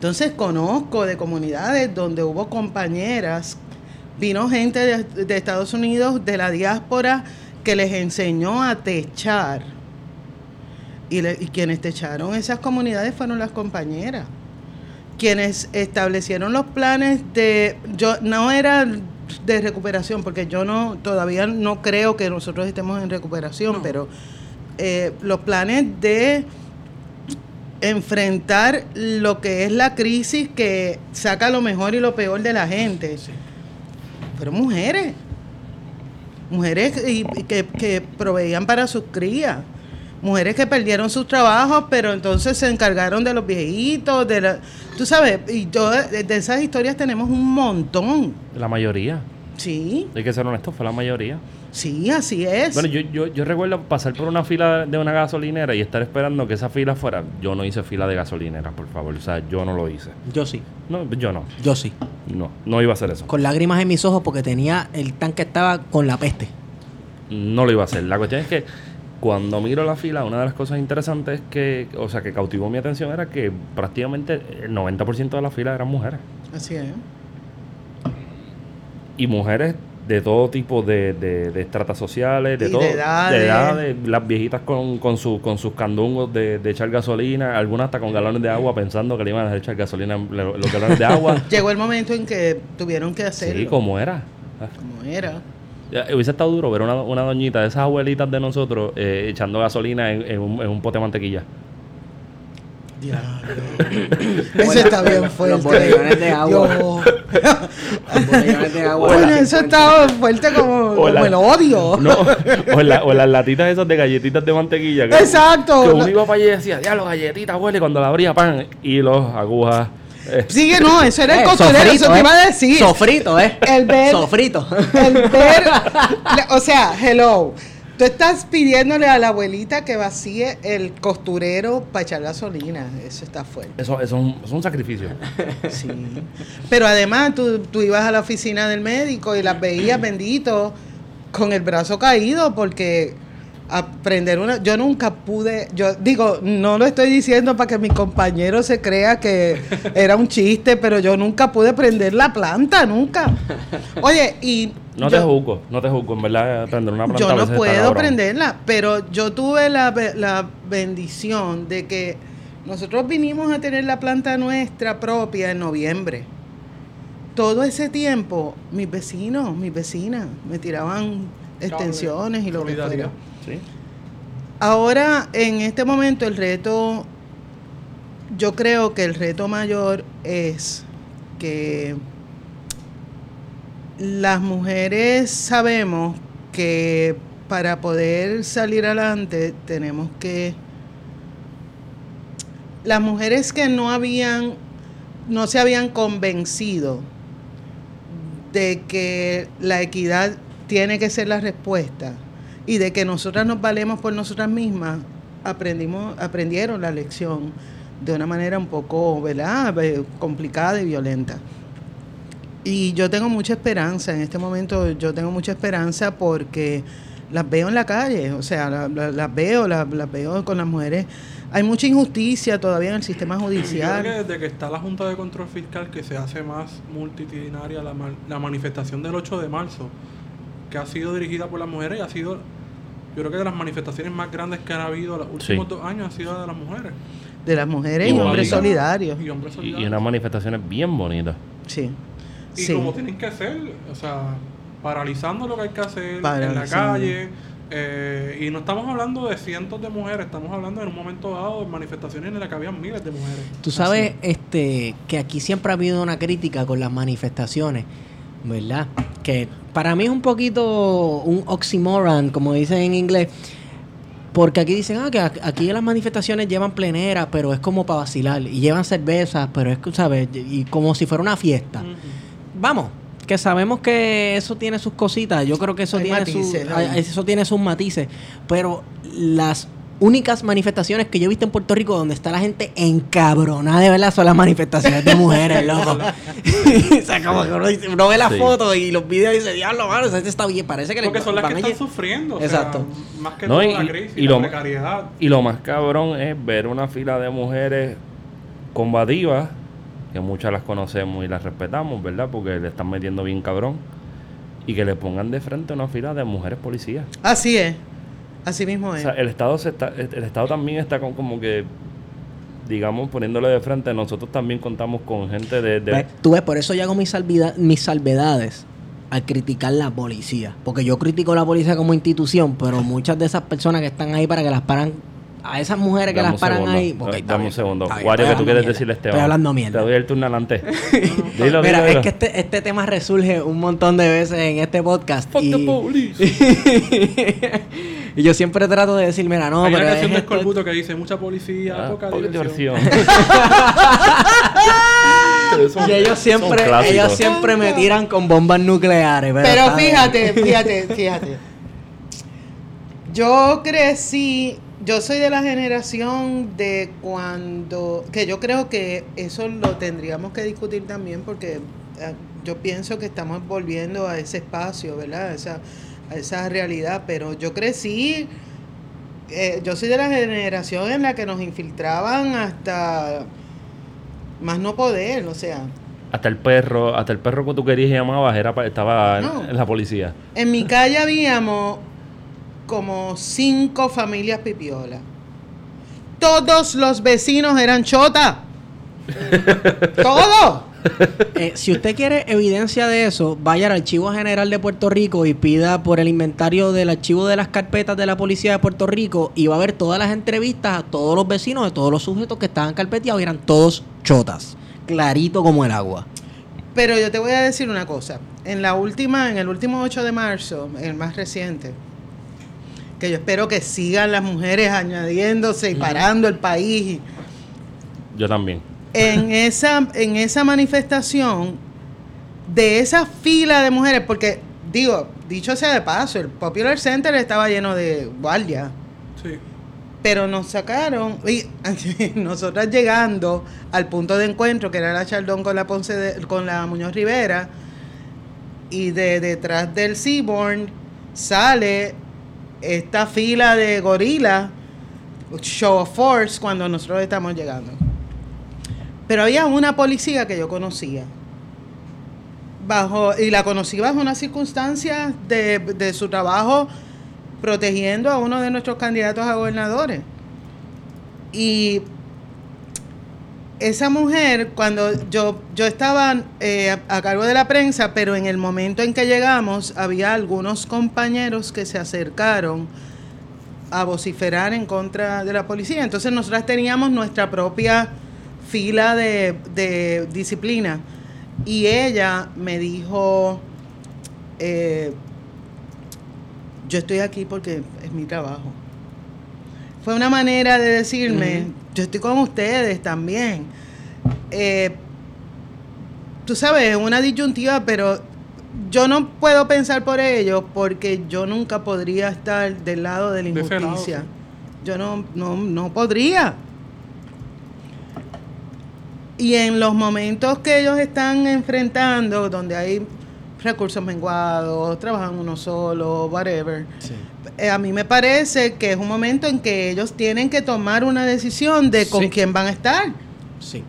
Entonces conozco de comunidades donde hubo compañeras, vino gente de, de Estados Unidos, de la diáspora, que les enseñó a techar. Y, le- y quienes techaron esas comunidades fueron las compañeras. Quienes establecieron los planes de, yo no era de recuperación, porque yo no, todavía no creo que nosotros estemos en recuperación, pero eh, los planes de enfrentar lo que es la crisis que saca lo mejor y lo peor de la gente. Fueron mujeres. Mujeres y- y que, que proveían para sus crías. Mujeres que perdieron sus trabajos, pero entonces se encargaron de los viejitos, de la, tú sabes, y yo de de esas historias tenemos un montón. La mayoría. Sí, Hay que ser honesto, fue la mayoría. Sí, así es. Bueno, yo, yo, yo recuerdo pasar por una fila de una gasolinera y estar esperando que esa fila fuera. Yo no hice fila de gasolinera, por favor. O sea, yo no lo hice. Yo sí, No, yo no. yo sí. No, no iba a hacer eso. Con lágrimas en mis ojos porque tenía el tanque estaba con la peste. No lo iba a hacer. La cuestión es que cuando miro la fila, una de las cosas interesantes que, o sea, que cautivó mi atención era que prácticamente el 90% de la fila eran mujeres. Así es. Y mujeres de todo tipo de, de, de estratas sociales, de Y todo. de edades. edades, las viejitas con, con, su, con sus candungos de, de echar gasolina, algunas hasta con galones de agua pensando que le iban a echar gasolina los galones de agua. Llegó el momento en que tuvieron que hacerlo. sí, como era. como era. Hubiese estado duro ver una, una doñita de esas abuelitas de nosotros eh, echando gasolina en, en un, en un pote de mantequilla. Eso está bien fuerte. Los botellones de agua. Los botellones de agua. Bueno, eso está fuerte como, como la- el odio. No, o, la- las latitas esas de galletitas de mantequilla. Que, Exacto. Que uno iba para allá y decía, ya, los galletitas, huele, cuando la abría pan. Y los agujas. eh, Sigue, no, eso era el Eh, costurero, sofrito, eso te eh. iba a decir. Sofrito, ¿eh? El ver- Sofrito. El ver, o sea, hello. Tú estás pidiéndole a la abuelita que vacíe el costurero para echar gasolina. Eso está fuerte. eso, eso es un, eso es un sacrificio. Sí. Pero además tú, tú ibas a la oficina del médico y las veías bendito con el brazo caído porque aprender una yo nunca pude yo digo no lo estoy diciendo para que mi compañero se crea que era un chiste pero yo nunca pude prender la planta nunca oye y No yo- te juzgo, no te juzgo. En verdad, prender una planta yo no puedo prenderla, pero yo tuve la, la bendición de que nosotros vinimos a tener la planta nuestra propia en noviembre. todo ese tiempo, mis vecinos, mis vecinas, me tiraban extensiones y lo que fuera. Ahora, en este momento, el reto, yo creo que el reto mayor es que las mujeres sabemos que para poder salir adelante tenemos que... Las mujeres que no habían, no se habían convencido de que la equidad tiene que ser la respuesta y de que nosotras nos valemos por nosotras mismas, aprendimos, aprendieron la lección de una manera un poco, ¿verdad?, complicada y violenta. Y yo tengo mucha esperanza, en este momento yo tengo mucha esperanza porque las veo en la calle, o sea, la- la- las veo, la- las, veo con las mujeres. Hay mucha injusticia todavía en el sistema Yo creo que judicial. desde que está la Junta de Control Fiscal que se hace más multitudinaria la, la manifestación del 8 de marzo, que ha sido dirigida por las mujeres y ha sido, yo creo que de las manifestaciones más grandes que han habido los últimos Sí. dos años han sido de las mujeres. De las mujeres y, Y hombres solidarios. Y hombres solidarios. y unas manifestaciones bien bonitas. Sí. Y sí. como tienen que ser, o sea, paralizando lo que hay que hacer en la calle. eh, y no estamos hablando de cientos de mujeres, estamos hablando en un momento dado de manifestaciones en las que había miles de mujeres. Tú sabes este que aquí siempre ha habido una crítica con las manifestaciones, ¿verdad? Que para mí es un poquito un oxymoron, como dicen en inglés. Porque aquí dicen, ah, que aquí las manifestaciones llevan pleneras, pero es como para vacilar. Y llevan cervezas, pero es, ¿sabes? Y como si fuera una fiesta. Vamos, que sabemos que eso tiene sus cositas. Yo creo que eso Hay tiene matices, hay- eso tiene sus matices. Pero las únicas manifestaciones que yo he visto en Puerto Rico donde está la gente encabronada de verdad son las manifestaciones de mujeres, loco. o sea, como que uno, dice- uno ve las Sí. fotos y los videos y dice, diablo, mano, esa gente está bien. Parece que le Porque son las que están sufriendo. o Exacto. sea, más que No, todo y- la crisis, y la lo- precariedad. Y lo más cabrón es ver una fila de mujeres combativas, que muchas las conocemos y las respetamos, ¿verdad? Porque le están metiendo bien cabrón. Y que le pongan de frente una fila de mujeres policías. Así es. Así mismo O es. sea, el Estado, se está, el Estado también está con, como que, digamos, poniéndole de frente. Nosotros también contamos con gente de... de- Ve, Tú ves, por eso yo hago mis, salvida- mis salvedades al criticar la policía. Porque yo critico la policía como institución, pero muchas de esas personas que están ahí para que las paran, a esas mujeres que Dame las paran segundo, ahí. da- ok, está dame bien, un segundo. estoy ¿qué tú quieres mierda, decirle a Esteban? Estoy hablando mierda. Te doy el turno adelante. dilo, Mira, dilo, es que este, este tema resurge un montón de veces en este podcast. Fuck y, the police. y yo siempre trato de decir, mira, no, Hay pero una es canción de esto- Escorbuto que dice mucha policía, Ah, poca poca diversión. diversión. Son- Y ellos siempre, ellos siempre me tiran con bombas nucleares. Pero, Pero fíjate, fíjate, fíjate. Yo crecí, yo soy de la generación de cuando, que yo creo que eso lo tendríamos que discutir también porque eh, yo pienso que estamos volviendo a ese espacio, ¿verdad? A esa, a esa realidad, pero yo crecí, eh, yo soy de la generación en la que nos infiltraban hasta más no poder, o sea, Hasta el perro, hasta el perro que tú querías y llamabas era estaba No. en la policía. En mi calle habíamos como cinco familias pipiolas. Todos los vecinos eran chota. Todos. Eh, si usted quiere evidencia de eso, vaya al Archivo General de Puerto Rico y pida por el inventario del archivo de las carpetas de la Policía de Puerto Rico y va a ver todas las entrevistas a todos los vecinos de todos los sujetos que estaban carpeteados y eran todos chotas. Clarito como el agua. Pero yo te voy a decir una cosa. En la última, en el último 8 de marzo, el más reciente, que yo espero que sigan las mujeres añadiéndose y parando el país. Yo también. En esa, en esa manifestación, de esa fila de mujeres, porque digo, dicho sea de paso, el Popular Center estaba lleno de guardias, Sí. pero nos sacaron, y nosotras llegando al punto de encuentro, que era la Chaldón con la Ponce de- con la Muñoz Rivera, y de detrás del Seaborn sale esta fila de gorilas, show of force, cuando nosotros estamos llegando. Pero había una policía que yo conocía. Bajo, y la conocí bajo unas circunstancias de, de su trabajo protegiendo a uno de nuestros candidatos a gobernadores. Y esa mujer, cuando yo, yo estaba eh, a, a cargo de la prensa, pero en el momento en que llegamos, había algunos compañeros que se acercaron a vociferar en contra de la policía. Entonces nosotras teníamos nuestra propia fila de, de disciplina. Y ella me dijo, eh, yo estoy aquí porque es mi trabajo. Fue una manera de decirme, yo estoy con ustedes también. Eh, tú sabes, una disyuntiva, pero yo no puedo pensar por ellos porque yo nunca podría estar del lado de la De ese lado, injusticia. sí. Yo no, no, no podría. Y en los momentos que ellos están enfrentando, donde hay recursos menguados, trabajan uno solo, whatever, eh, a mí me parece que es un momento en que ellos tienen que tomar una decisión de con Sí. quién van a estar. Sí.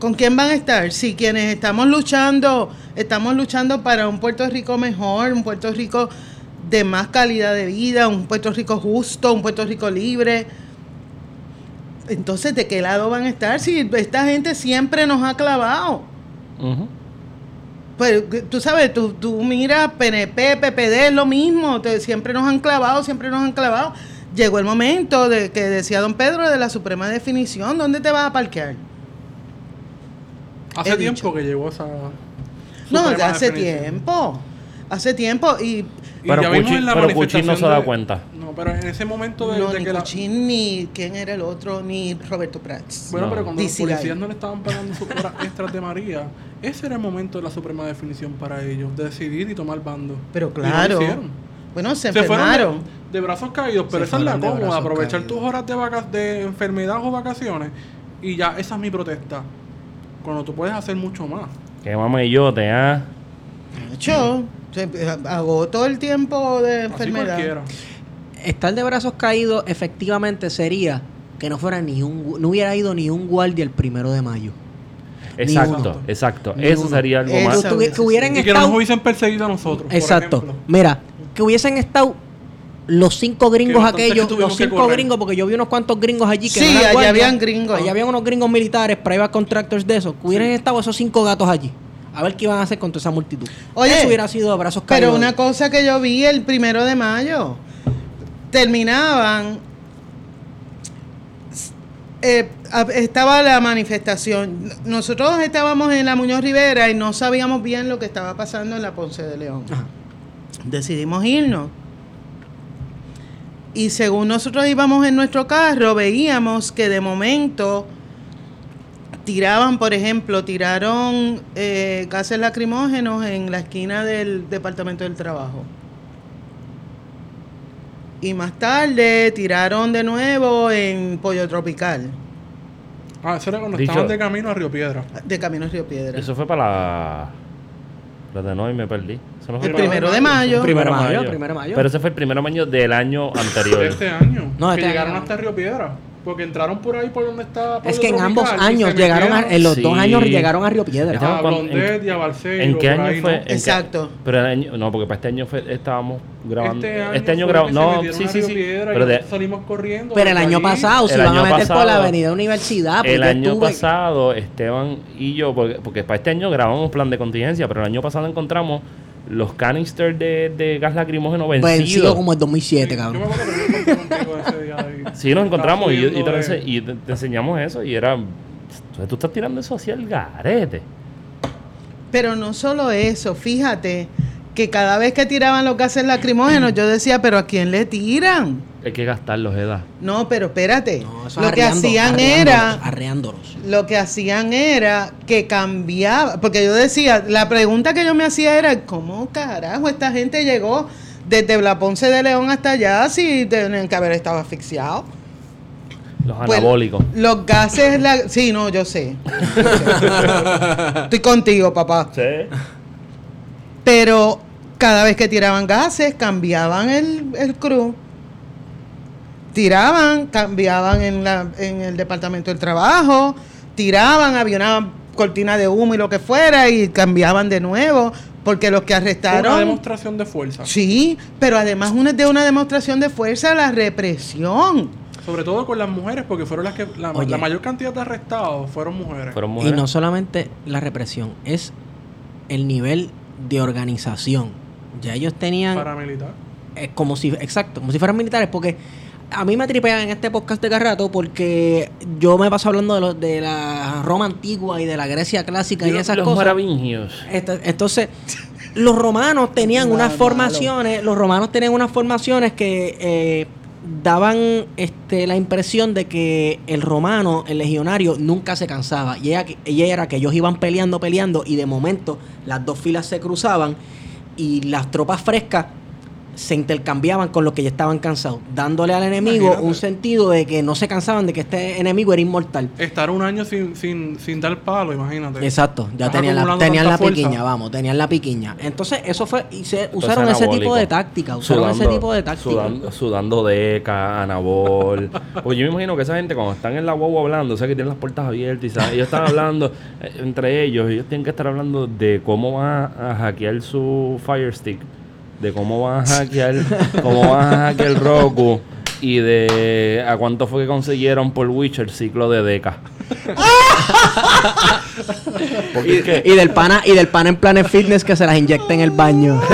¿Con quién van a estar? Si quienes estamos luchando, estamos luchando para un Puerto Rico mejor, un Puerto Rico de más calidad de vida, un Puerto Rico justo, un Puerto Rico libre. Entonces, ¿de qué lado van a estar? Si esta gente siempre nos ha clavado. Pues tú sabes, tú, tú miras PNP, PPD, es lo mismo, te- siempre nos han clavado, siempre nos han clavado. Llegó el momento de que decía don Pedro de la suprema definición, ¿dónde te vas a parquear? Hace He tiempo dicho. que llegó esa. No, hace definición. tiempo. Hace tiempo y Y Pero Cuchi no se da cuenta. No, pero en ese momento de, no, de ni que la. Cuchín, ni quién era el otro, ni Roberto Prats. Bueno, No. pero cuando los DC Guy. policías no le estaban pagando sus horas extras de María, ese era el momento de la suprema definición para ellos, de decidir y tomar bando. Pero Y claro. hicieron. Bueno, se, Se fueron de, de brazos caídos, pero Se esa es la cómoda, aprovechar caídos. tus horas de, vaca- de enfermedad o vacaciones y ya, esa es mi protesta. Cuando tú puedes hacer mucho más. Que mamellote, ¿ah? Yo se- agotó el tiempo de Así enfermedad. cualquiera. Estar de brazos caídos efectivamente sería que no fuera ni un no hubiera ido ni un guardia el primero de mayo. Exacto, exacto. Ni Eso uno. sería algo Eso. más. Que, que hubieran Y que no nos estado hubiesen perseguido a nosotros. Exacto. Mira, que hubiesen estado los cinco gringos que aquellos, los cinco gringos, porque yo vi unos cuantos gringos allí que Sí, no eran allá habían gringos. Allá habían unos gringos militares, private contractors de esos, que hubieran estado esos cinco gatos allí. A ver qué iban a hacer con toda esa multitud. Oye, Eso hubiera sido de brazos caídos. Pero una cosa que yo vi el primero de mayo, terminaban, eh, estaba la manifestación. Nosotros estábamos en la Muñoz Rivera y no sabíamos bien lo que estaba pasando en la Ponce de León. Ajá. Decidimos irnos. Y según nosotros íbamos en nuestro carro, veíamos que de momento tiraban, por ejemplo, tiraron eh, gases lacrimógenos en la esquina del Departamento del Trabajo. Y más tarde tiraron de nuevo en Pollo Tropical, Ah, eso era cuando Dicho- estaban de camino a Río Piedra. de Caminos Río Piedra. Eso fue para la. La de no y me perdí. Eso no fue el para- primero de mayo. Primero de mayo, primero de mayo. Pero ese fue el primer mayo del año anterior. De este año. No, que este llegaron año. hasta Río Piedra. Porque entraron por ahí por donde está. Es Pueblo que en ambos años llegaron a, en los Sí. dos años llegaron a Río Piedra. A Blondet y a Barcelona. ¿En qué por año fue? ¿no? ¿En qué- Exacto. Pero el año, no, porque para este año fue, estábamos grabando. Este año, Este año grabamos. No, sí, sí, Río sí. Piedra y Pero de- salimos corriendo. Pero el año pasado se iban a meter por la avenida Universidad. el año estuve- pasado, Esteban y yo, porque, porque para este año grabamos plan de contingencia, pero el año pasado encontramos los canisters de, de gas lacrimógeno vencidos. Vencido como el 2007, Yo me cabrón. acuerdo que yo conté contigo ese día. ahí. Sí, nos encontramos y, te enseñamos eso y era... Entonces tú estás tirando eso hacia el garete. Pero no solo eso, fíjate que cada vez que tiraban los gases lacrimógenos, yo decía, pero ¿a quién le tiran? Hay que gastarlos, edad. No, pero espérate. No, eso lo que hacían arreándolos, era, Arreándolos. lo que hacían era que cambiaba, porque yo decía, la pregunta que yo me hacía era, ¿cómo carajo esta gente llegó desde la Ponce de León hasta allá si tenían que haber estado asfixiados? Los Pues, anabólicos. Los gases, la- sí, no, yo sé. Yo sé. Estoy contigo, papá. Sí. Pero cada vez que tiraban gases, cambiaban el, el crew. Tiraban, cambiaban en, la, en el departamento del trabajo, tiraban, había una cortina de humo y lo que fuera, y cambiaban de nuevo, porque los que Fue una arrestaron... demostración de fuerza. Sí, pero además una, de una demostración de fuerza la represión. Sobre todo con las mujeres, porque fueron las que. La, la mayor cantidad de arrestados fueron mujeres. Fueron Y mujeres. no solamente la represión, es el nivel de organización. Ya ellos tenían Paramilitar. eh, como si, exacto, como si fueran militares, porque a mí me tripean en este podcast de Carrato porque yo me paso hablando de, lo- de la Roma antigua y de la Grecia clásica y, los, esas los cosas. maravillos. Entonces, los romanos tenían unas formaciones, los romanos tenían unas formaciones que eh, daban este, la impresión de que el romano, el legionario, nunca se cansaba. Y ella, ella era que ellos iban peleando, peleando, y de momento las dos filas se cruzaban y las tropas frescas se intercambiaban con los que ya estaban cansados, dándole al enemigo Imagínate. un sentido de que no se cansaban de que este enemigo era inmortal. Estar un año sin, sin, sin dar palo, imagínate. Exacto, ya tenían la, tenían la fuerza. piquiña, vamos, tenían la piquiña. Entonces, eso fue, y se Entonces, usaron ese tipo de táctica, usaron ese tipo de táctica. Sudando, sudando deca, anabol. Pues yo me imagino que esa gente cuando están en la guagua hablando, o sea que tienen las puertas abiertas y ¿sabes? ellos están hablando eh, entre ellos, ellos tienen que estar hablando de cómo van a hackear su Fire Stick, de cómo van a hackear, cómo van a hackear el Roku y de a cuánto fue que consiguieron por Witcher el ciclo de deca. Porque es que Y del pana, y del pana en Planet Fitness que se las inyecta en el baño.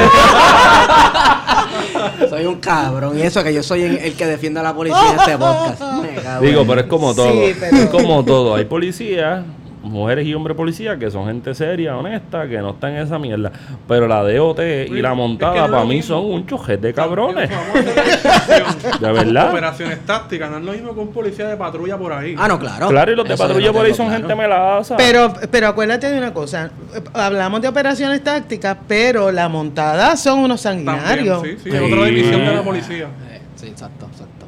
soy un cabrón. Y eso que yo soy el, el que defiende a la policía en este podcast. Digo, pero es como Sí, todo. pero- Es como todo. Hay policías, mujeres y hombres policías que son gente seria, honesta, que no están en esa mierda. Pero la DOT y la Es que montada es para mí mismo. son un chojet de cabrones. De verdad. Operaciones tácticas, no es lo mismo que un policía de patrulla por ahí. Ah, no, claro. Claro, y los de Eso patrulla por ahí son claro. gente melaza. Pero, pero acuérdate de una cosa, hablamos de operaciones tácticas, pero la montada son unos También, sanguinarios. sí, sí, Sí. otra división de la policía. Eh, Sí, exacto, exacto.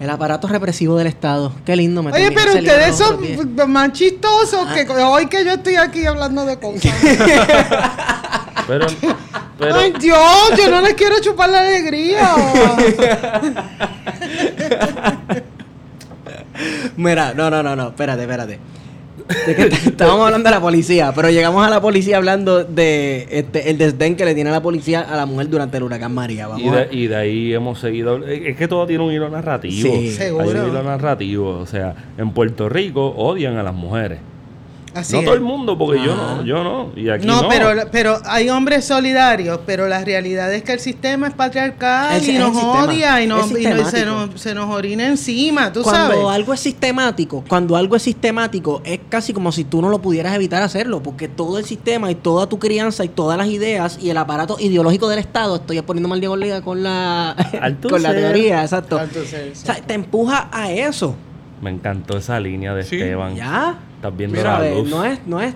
El aparato represivo del Estado. Qué lindo me Oye, pero ustedes son más chistosos que hoy que yo estoy aquí hablando de cosas. Pero, pero Ay, Dios, yo no les quiero chupar la alegría. Mira, no, no, no, no, espérate, espérate. De que t- estábamos hablando de la policía, pero llegamos a la policía hablando de este, el desdén que le tiene la policía a la mujer durante el huracán María. Vamos y, a- de, y de ahí hemos seguido. Es que todo tiene un hilo narrativo. Sí. Hay Seguro. un hilo narrativo. O sea, en Puerto Rico odian a las mujeres. Así no es. todo el mundo, porque yo Ah. no, yo no. Y aquí No, no. pero, pero hay hombres solidarios, pero la realidad es que el sistema es patriarcal y nos odia y, nos, y nos- se, nos, se nos orina encima, tú cuando sabes. algo es sistemático, cuando algo es sistemático, es casi como si tú no lo pudieras evitar hacerlo, porque todo el sistema y toda tu crianza y todas las ideas y el aparato ideológico del Estado, estoy poniendo mal Diego Liga con la con la teoría, exacto. Alto ser, sí. O sea, te empuja a eso. Me encantó esa línea de Sí. Esteban. Ya. Estás viendo Mira, la luz. No es, no es.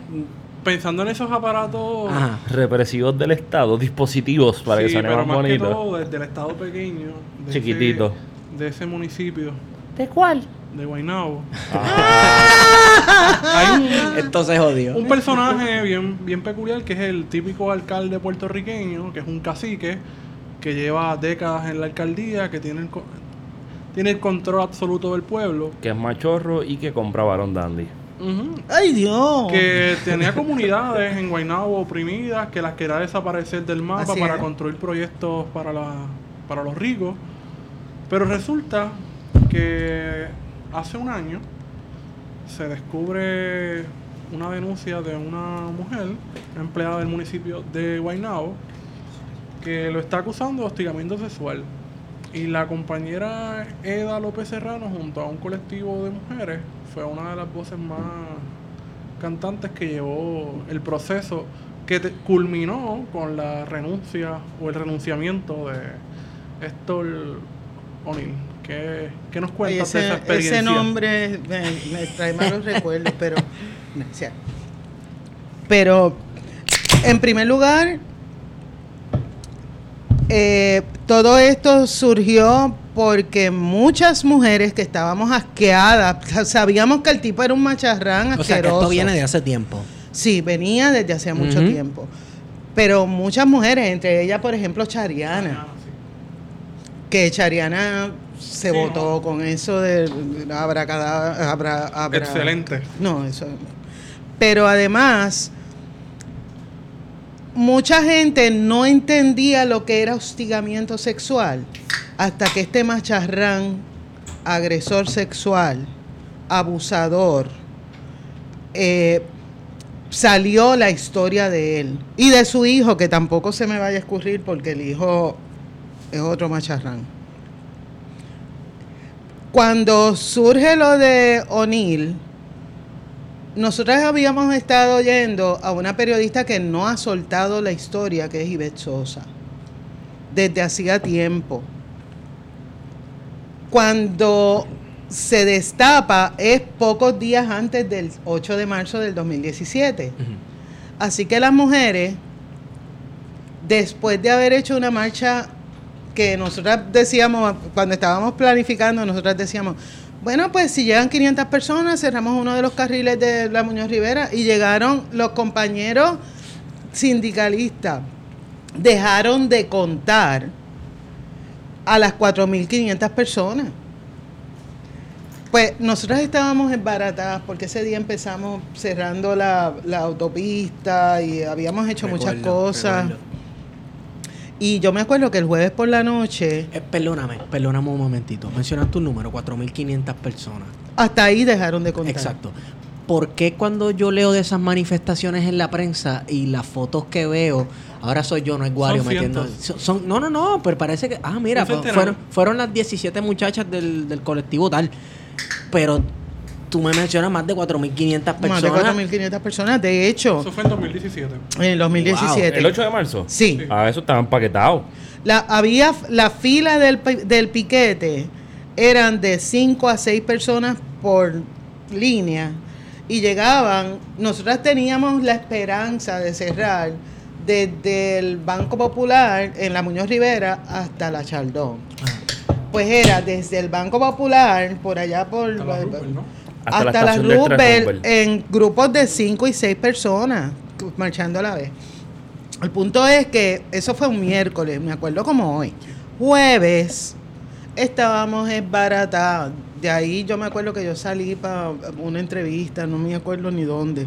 Pensando en esos aparatos. Ajá. Represivos del Estado, dispositivos para que suene pero más más que bonito. todo desde el estado pequeño. de Chiquitito. ese- de ese municipio. ¿De cuál? De Guaynabo. Ah. Hay un, Entonces odio. un personaje bien, bien peculiar que es el típico alcalde puertorriqueño, que es un cacique que lleva décadas en la alcaldía, que tiene el, co- tiene el control absoluto del pueblo. Que es machorro y que compra Barón Dandy. Ay, Dios. Que tenía comunidades en Guaynabo oprimidas, que las quería desaparecer del mapa Así para construir proyectos para, la, para los ricos. Pero resulta que hace un año se descubre una denuncia de una mujer, empleada del municipio de Guaynabo, que lo está acusando de hostigamiento sexual. Y la compañera Eda López Serrano, junto a un colectivo de mujeres, fue una de las voces más cantantes que llevó el proceso que te- culminó con la renuncia o el renunciamiento de Héctor O'Neill. ¿Qué, qué nos cuentas de esa experiencia? ese nombre me, me trae malos recuerdos, pero. Pero, en primer lugar, eh, todo esto surgió porque muchas mujeres que estábamos asqueadas, sabíamos que el tipo era un macharrán asqueroso. O sea, que esto viene de hace tiempo. Sí, venía desde hace mucho tiempo. Pero muchas mujeres, entre ellas, por ejemplo, Chariana, que Chariana se Sí, votó no. con eso de abracadabra, abra, abra- Excelente. No, eso. Pero además, mucha gente no entendía lo que era hostigamiento sexual hasta que este macharrán agresor sexual, abusador, eh, salió la historia de él y de su hijo, que tampoco se me vaya a escurrir porque el hijo es otro macharrán. Cuando surge lo de O'Neill, nosotras habíamos estado oyendo a una periodista que no ha soltado la historia, que es Ivette Sosa, desde hacía tiempo. Cuando se destapa es pocos días antes del 8 de marzo del 2017. Así que las mujeres, después de haber hecho una marcha que nosotras decíamos, cuando estábamos planificando, nosotras decíamos, bueno, pues si llegan 500 personas, cerramos uno de los carriles de la Muñoz Rivera y llegaron los compañeros sindicalistas, dejaron de contar a las 4.500 personas. Pues nosotras estábamos embaratadas porque ese día empezamos cerrando la, la autopista y habíamos hecho muchas cosas. recuerdo. Y yo me acuerdo que el jueves por la noche, Eh, perdóname, perdóname un momentito. Mencionaste un número, 4.500 personas. hasta ahí dejaron de contar. Exacto. ¿Por qué cuando yo leo de esas manifestaciones en la prensa y las fotos que veo, ahora soy yo, no es Guario Son metiendo... Son, son- no, no, no, pero parece que... Ah, mira, fueron, fueron las 17 muchachas del, del colectivo tal. Pero tú me mencionas más de 4.500 Más de personas. 4.500 personas. De hecho, Eso fue en 2017. en el 2017. ¿El 8 de marzo? Sí. A eso estaban paquetados. La, había la fila del, del piquete eran de 5 a 6 personas por línea y llegaban, nosotras teníamos la esperanza de cerrar desde el Banco Popular en la Muñoz Rivera hasta la Chaldón. Pues era desde el Banco Popular por allá por Hasta la Rupert, ¿no? Hasta la hasta la estación del tren Roosevelt Rupert. en grupos de 5 y 6 personas marchando a la vez. El punto es que eso fue un miércoles, me acuerdo como hoy. Jueves estábamos esbaratados. De ahí yo me acuerdo que yo salí para una entrevista, no me acuerdo ni dónde.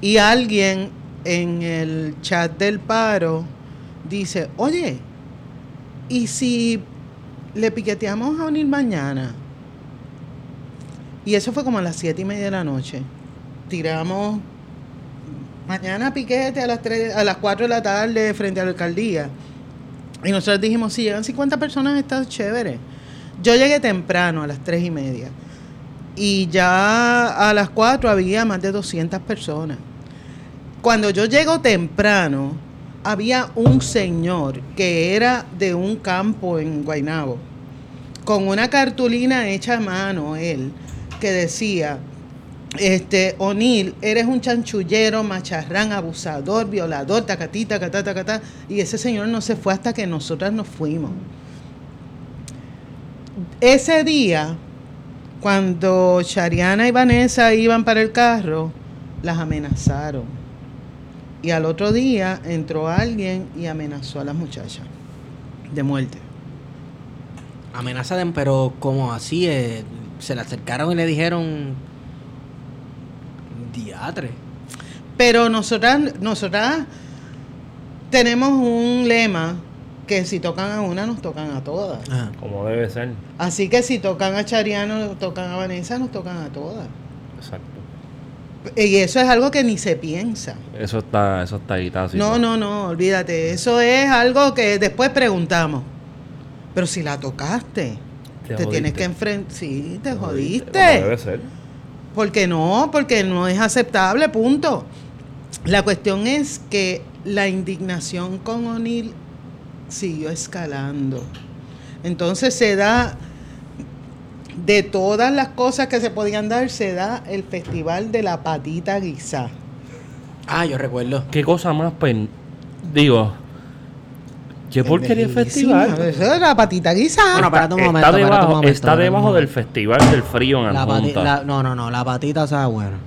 Y alguien en el chat del paro dice, oye, ¿y si le piqueteamos a unir mañana? Y eso fue como a las siete y media de la noche. Tiramos mañana piquete a las tres, a las 4 de la tarde frente a la alcaldía. Y nosotros dijimos, si llegan 50 personas está chévere. Yo llegué temprano, a las 3 y media. Y ya a las 4 había más de 200 personas. Cuando yo llego temprano, había un señor que era de un campo en Guaynabo, con una cartulina hecha a mano, él, que decía, este, O'Neill, eres un chanchullero, macharrán, abusador, violador, tacatita, tacatá, tacatá. Y ese señor no se fue hasta que nosotras nos fuimos. Ese día, cuando Shariana y Vanessa iban para el carro, las amenazaron. Y al otro día entró alguien y amenazó a las muchachas de muerte. Amenaza de... Pero como así, eh, se le acercaron y le dijeron... Diatre. Pero nosotras, nosotras tenemos un lema que si tocan a una, nos tocan a todas. Ajá. Como debe ser. Así que si tocan a Chariano, nos tocan a Vanessa, nos tocan a todas. Exacto. Y eso es algo que ni se piensa. Eso está, eso está ahí, tácito. No, no, no, olvídate. Eso es algo que después preguntamos. Pero si la tocaste, Te te, tienes jodiste. que enfrentar. Sí, te Como jodiste. debe ser. Porque no, porque no es aceptable, punto. La cuestión es que la indignación con O'Neill siguió escalando. Entonces se da, de todas las cosas que se podían dar, se da el festival de la patita guisá. Ah, yo recuerdo. ¿Qué cosa más pen... Digo... ¿Qué porquería de festival? Eso es la patita guisá. Bueno, espérate un está momento, un debajo, momento, está debajo del festival del frío en La pati- Adjunta. la- no, no, no, la patita sabe buena.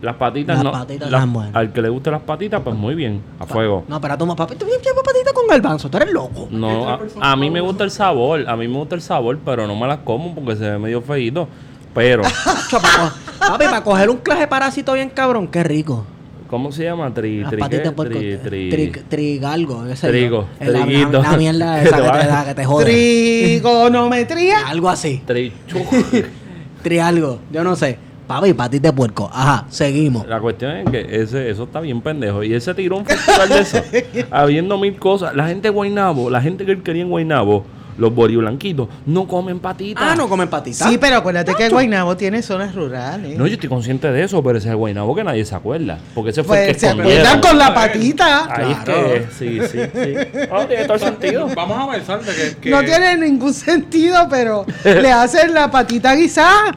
Las patitas Las no. patitas las- están buenas. al que le gusten las patitas, pues muy bien. A fuego. No, espérate un momento. Con garbanzo, tú eres loco. No, a, a mí me gusta el sabor, a mí me gusta el sabor, pero no me las como porque se ve medio feíto. Pero, Papi, para coger un clase de parásito bien cabrón, qué rico. ¿Cómo se llama? Tri, Las tri. Tri- tri- Tri- Trigalgo. yo. Trigo, Es la, triguito. la mierda Que esa te que te da, que te jode. Trigonometría. Algo así. tri- chu. Trialgo. Yo no sé. Papi, patis de puerco. Ajá, seguimos. La cuestión es que ese, eso está bien pendejo. Y ese tiró un festival de eso, habiendo mil cosas. La gente de Guaynabo, la gente que él quería en Guaynabo, los boriblanquitos, no comen patitas. Ah, no comen patitas. Sí, pero acuérdate que Guaynabo tiene zonas rurales. No, yo estoy consciente de eso, pero ese es el Guaynabo que nadie se acuerda. Porque ese fue el pues que se acuerdan con la patita. Ahí Claro. es que, sí, sí, sí. No, tiene todo el sentido. Vamos a avanzar de que, que, No tiene ningún sentido, pero le hacen la patita guisada.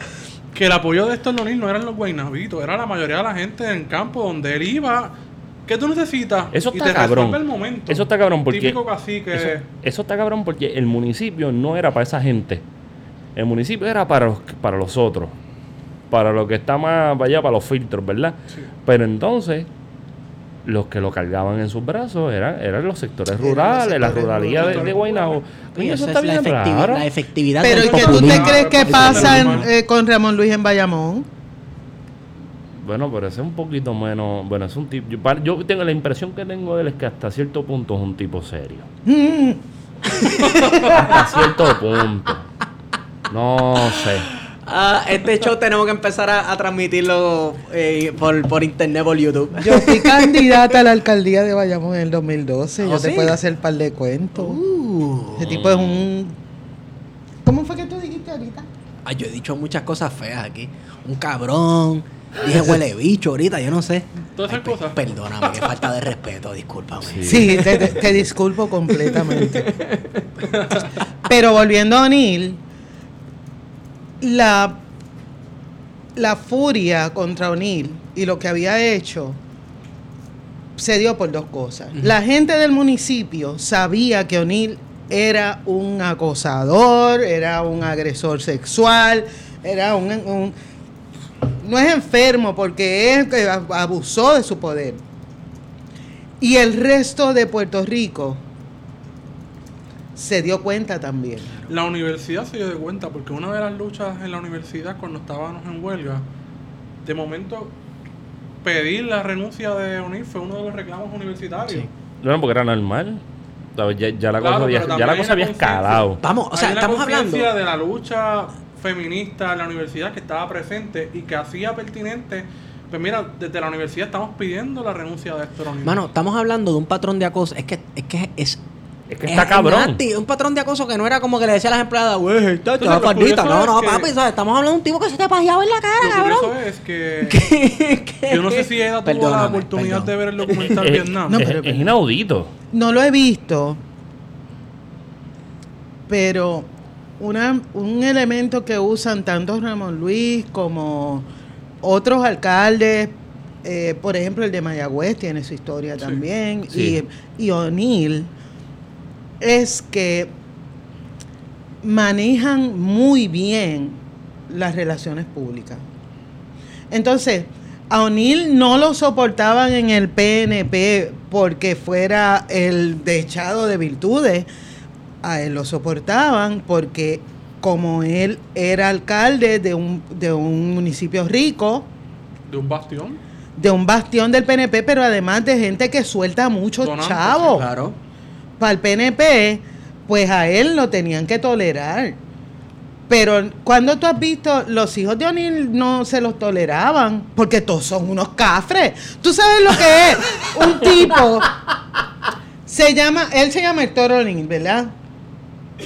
Que el apoyo de Héctor O'Neill no eran los guaynabitos, era la mayoría de la gente en campo donde él iba. ¿Qué tú necesitas? Eso y está te cabrón. el momento. Eso está cabrón porque. Típico cacique. Eso, eso está cabrón porque el municipio no era para esa gente. El municipio era para los, para los otros. Para lo que está más allá, para los filtros, ¿verdad? Pero entonces, los que lo cargaban en sus brazos eran, eran los sectores rurales, la ruralía de, de Guaynabo. Coño, eso está es la, bien efectivi- raro. la efectividad Pero ¿y qué tú te crees que pasa en- eh, con Ramón Luis en Bayamón? Bueno, pero ese es un poquito menos. Bueno, es un tipo. Yo tengo la impresión que tengo de él es que hasta cierto punto es un tipo serio. Mm, Hasta cierto punto. No sé. Ah, este show tenemos que empezar a, a transmitirlo eh, por, por internet, por YouTube. Yo fui candidata a la alcaldía de Bayamón en el 2012. Yo ¿Oh, te puedo hacer un par de cuentos. Uh. Ese tipo es un... ¿Cómo fue que tú dijiste ahorita? Ay, yo he dicho muchas cosas feas aquí. Un cabrón. Dije huele bicho ahorita, yo no sé. Todas esas cosas. Perdóname, qué falta de respeto, discúlpame. Sí. Sí, te, te- te disculpo completamente. Pero volviendo a O'Neill, la, la furia contra O'Neill y lo que había hecho se dio por dos cosas. La gente del municipio sabía que O'Neill era un acosador, era un agresor sexual, era un, un- no es enfermo porque es que abusó de su poder. Y el resto de Puerto Rico se dio cuenta también. La universidad se dio de cuenta porque una de las luchas en la universidad cuando estábamos en huelga, de momento pedir la renuncia de O'Neill fue uno de los reclamos universitarios. Sí. Bueno, porque era normal. Ya, ya la Claro, cosa había, ya la cosa había escalado. Vamos, o sea, Hay estamos hablando. de la lucha feminista en la universidad que estaba presente y que hacía pertinente. Pues mira, desde la universidad estamos pidiendo la renuncia de Héctor. Mano, estamos hablando de un patrón de acoso. Es que es que es. Es que está cabrón. nasty, un patrón de acoso que no era como que le decía a las empleadas, güey, está faldita". No, es no, que- papi, ¿sabes? Estamos hablando de un tipo que se te ha pajeado en la cara, Lo cabrón. curioso es que Que- yo no sé si Eda tuvo la oportunidad perdón. de ver el documental Vietnam. No, es, pero- es inaudito. No lo he visto, pero una, un elemento que usan tanto Ramón Luis como otros alcaldes, eh, por ejemplo el de Mayagüez tiene su historia Sí. también, Sí. y, y O'Neill, es que manejan muy bien las relaciones públicas. Entonces, a O'Neill no lo soportaban en el PNP porque fuera el dechado de virtudes. A él lo soportaban porque como él era alcalde de un, de un municipio rico, De un bastión. de un bastión del PNP, pero además de gente que suelta muchos Donantes, chavos Claro. Para el PNP, pues a él lo tenían que tolerar. Pero cuando tú has visto, los hijos de O'Neill no se los toleraban, porque todos son unos cafres. Tú sabes lo que es un tipo, se llama, él se llama Héctor O'Neill, ¿verdad?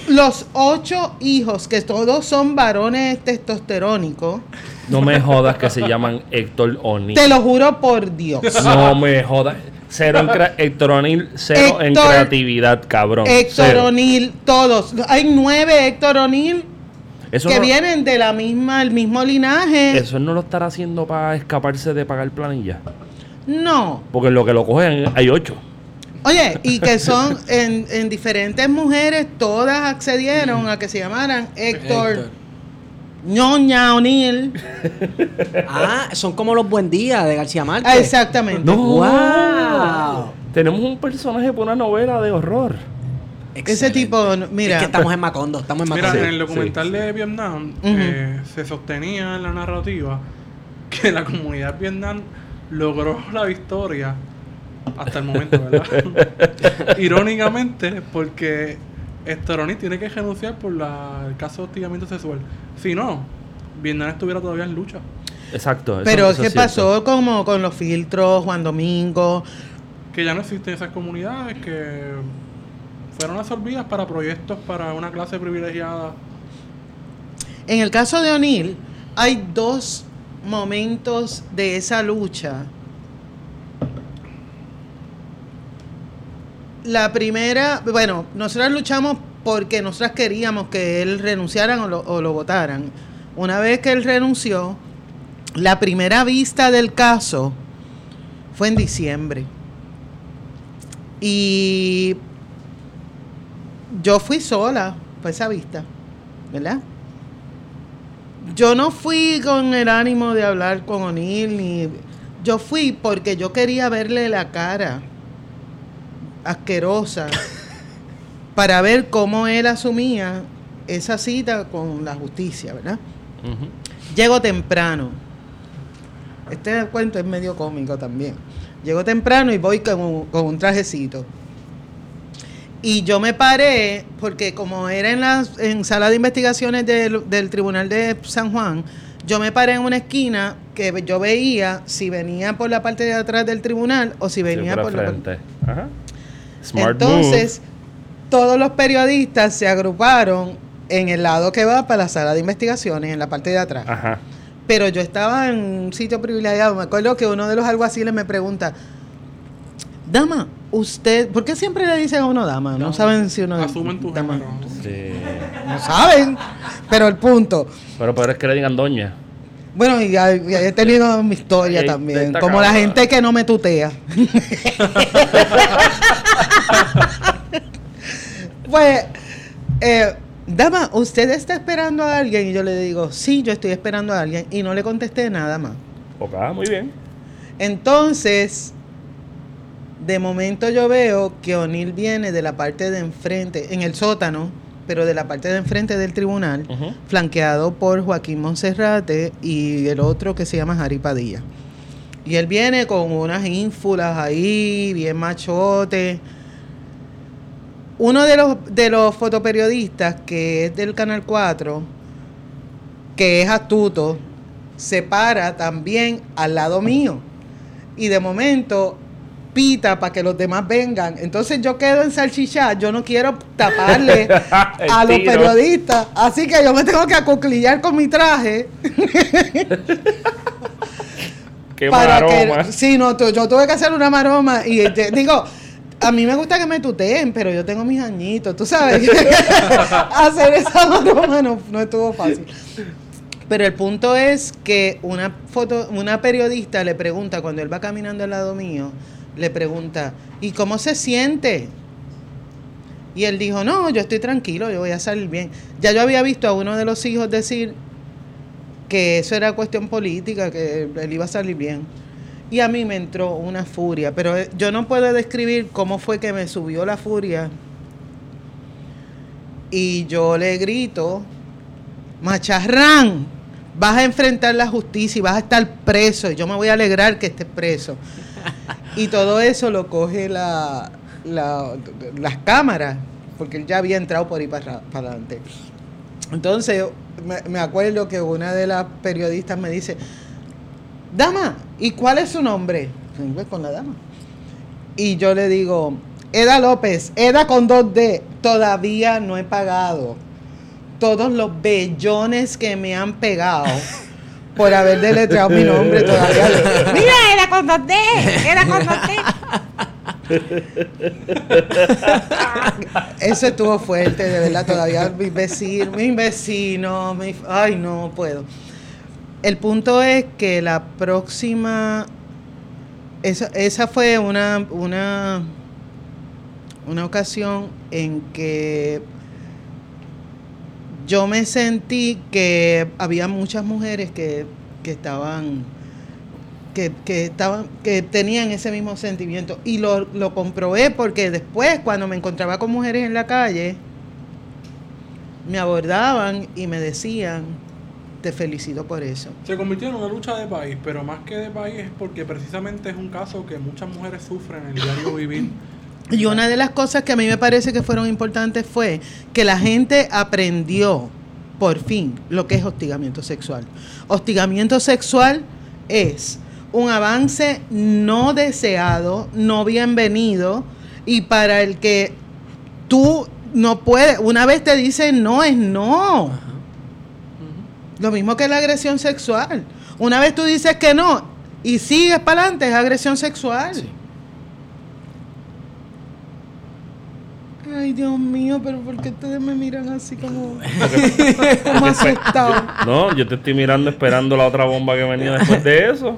Los ocho hijos, que todos son varones testosterónicos, No me jodas que se llaman Héctor O'Neill. te lo juro por Dios. No me jodas. Cero en Héctor O'Neill, cero en creatividad, cabrón. Héctor Cero. O'Neill, todos. Hay nueve Héctor O'Neill Eso que no, vienen de la misma, el mismo linaje. eso él no lo estará haciendo para escaparse de pagar planilla. No. Porque lo que lo cogen hay ocho. Oye, y que son en, en diferentes mujeres, todas accedieron a que se llamaran Héctor, Héctor. Ñoña O'Neill. Ah, son como los buen días de García Márquez. Ah, exactamente. No. ¡Wow! Tenemos un personaje por una novela de horror. Ese tipo, mira, Es que estamos en Macondo, estamos en Mira, Macondo. en el documental de Vietnam eh, se sostenía en la narrativa que la comunidad de Vietnam logró la victoria hasta el momento, ¿verdad? Irónicamente, porque Esteroni tiene que renunciar por la- el caso de hostigamiento sexual. Si no, Vietnam estuviera todavía en lucha. Exacto. eso- Pero eso ¿qué es pasó como con los filtros, Juan Domingo? Que ya no existen esas comunidades que fueron absorbidas para proyectos para una clase privilegiada. En el caso de O'Neill, hay dos momentos de esa lucha. La primera, bueno, nosotras luchamos porque nosotras queríamos que él renunciaran o lo, votaran. Una vez que él renunció, la primera vista del caso fue en diciembre. Y yo fui sola para esa vista, ¿verdad? Yo no fui con el ánimo de hablar con O'Neill, ni. Yo fui porque yo quería verle la cara asquerosa para ver cómo él asumía esa cita con la justicia, ¿verdad? Llego temprano. Este cuento es medio cómico también. Llego temprano y voy con un, con un trajecito. Y yo me paré, porque como era en la en sala de investigaciones del, del Tribunal de San Juan, yo me paré en una esquina que yo veía si venía por la parte de atrás del tribunal o si venía Sí, por la parte frente. Ajá. Smart entonces, todos los periodistas se agruparon en el lado que va para la sala de investigaciones, en la parte de atrás. Ajá. Pero yo estaba en un sitio privilegiado. Me acuerdo que uno de los alguaciles me pregunta, Dama, usted, ¿por qué siempre le dicen a uno dama? No, No, saben si uno asumen tu dama. Sí. No saben. Pero el punto. Pero peor es que le digan doña. Bueno, y, y he tenido mi historia también. Como la gente que no me tutea. pues, eh, dama, ¿usted está esperando a alguien? Y yo le digo, sí, yo estoy esperando a alguien. Y no le contesté nada más. Ok, muy bien. Entonces, de momento yo veo que O'Neill viene de la parte de enfrente, en el sótano, pero de la parte de enfrente del tribunal, flanqueado por Joaquín Monserrate y el otro que se llama Jari Padilla. Y él viene con unas ínfulas ahí, bien machote. Uno de los, de los fotoperiodistas, que es del Canal 4, que es astuto, se para también al lado mío. Y de momento pita para que los demás vengan. Entonces yo quedo en salchicha, yo no quiero taparle a los periodistas. Así que yo me tengo que acuclillar con mi traje Qué para maroma. que sí, no, yo tuve que hacer una maroma y te- digo, a mí me gusta que me tuteen, pero yo tengo mis añitos, tú sabes. hacer esa maroma no, no estuvo fácil. Pero el punto es que una foto, una periodista le pregunta cuando él va caminando al lado mío, le pregunta, ¿y cómo se siente? Y él dijo, no, yo estoy tranquilo, yo voy a salir bien. Ya yo había visto a uno de los hijos decir que eso era cuestión política, que él iba a salir bien. Y a mí me entró una furia, pero eh, yo no puedo describir cómo fue que me subió la furia. Y yo le grito, macharrán, vas a enfrentar la justicia y vas a estar preso. Y yo me voy a alegrar que estés preso. Y todo eso lo coge la, la- las cámaras, porque él ya había entrado por ahí para, para adelante. Entonces, me, me acuerdo que una de las periodistas me dice, Dama, ¿y cuál es su nombre? Y con la dama. Y yo le digo, Eda López, Eda con 2D, todavía no he pagado todos los bellones que me han pegado por haber deletreado mi nombre todavía. le- Mira, Eda con 2D, Eda con 2D. Eso estuvo fuerte, de verdad, todavía mis vecinos, mis vecinos, mis- ay, no puedo. El punto es que la próxima, esa, esa fue una, una, una ocasión en que yo me sentí que había muchas mujeres que, que estaban que, que estaban que tenían ese mismo sentimiento. Y lo, lo comprobé porque después cuando me encontraba con mujeres en la calle me abordaban y me decían te felicito por eso. Se convirtió en una lucha de país, pero más que de país es porque precisamente es un caso que muchas mujeres sufren en el diario vivir. Y una de las cosas que a mí me parece que fueron importantes fue que la gente aprendió por fin lo que es hostigamiento sexual. Hostigamiento sexual es un avance no deseado, no bienvenido y para el que tú no puedes, una vez te dicen no es no. Lo mismo que la agresión sexual. Una vez tú dices que no y sigues para adelante, es agresión sexual. Sí. Ay, Dios mío, pero ¿por qué ustedes me miran así como, como asustado? No, yo te estoy mirando esperando la otra bomba que venía después de eso.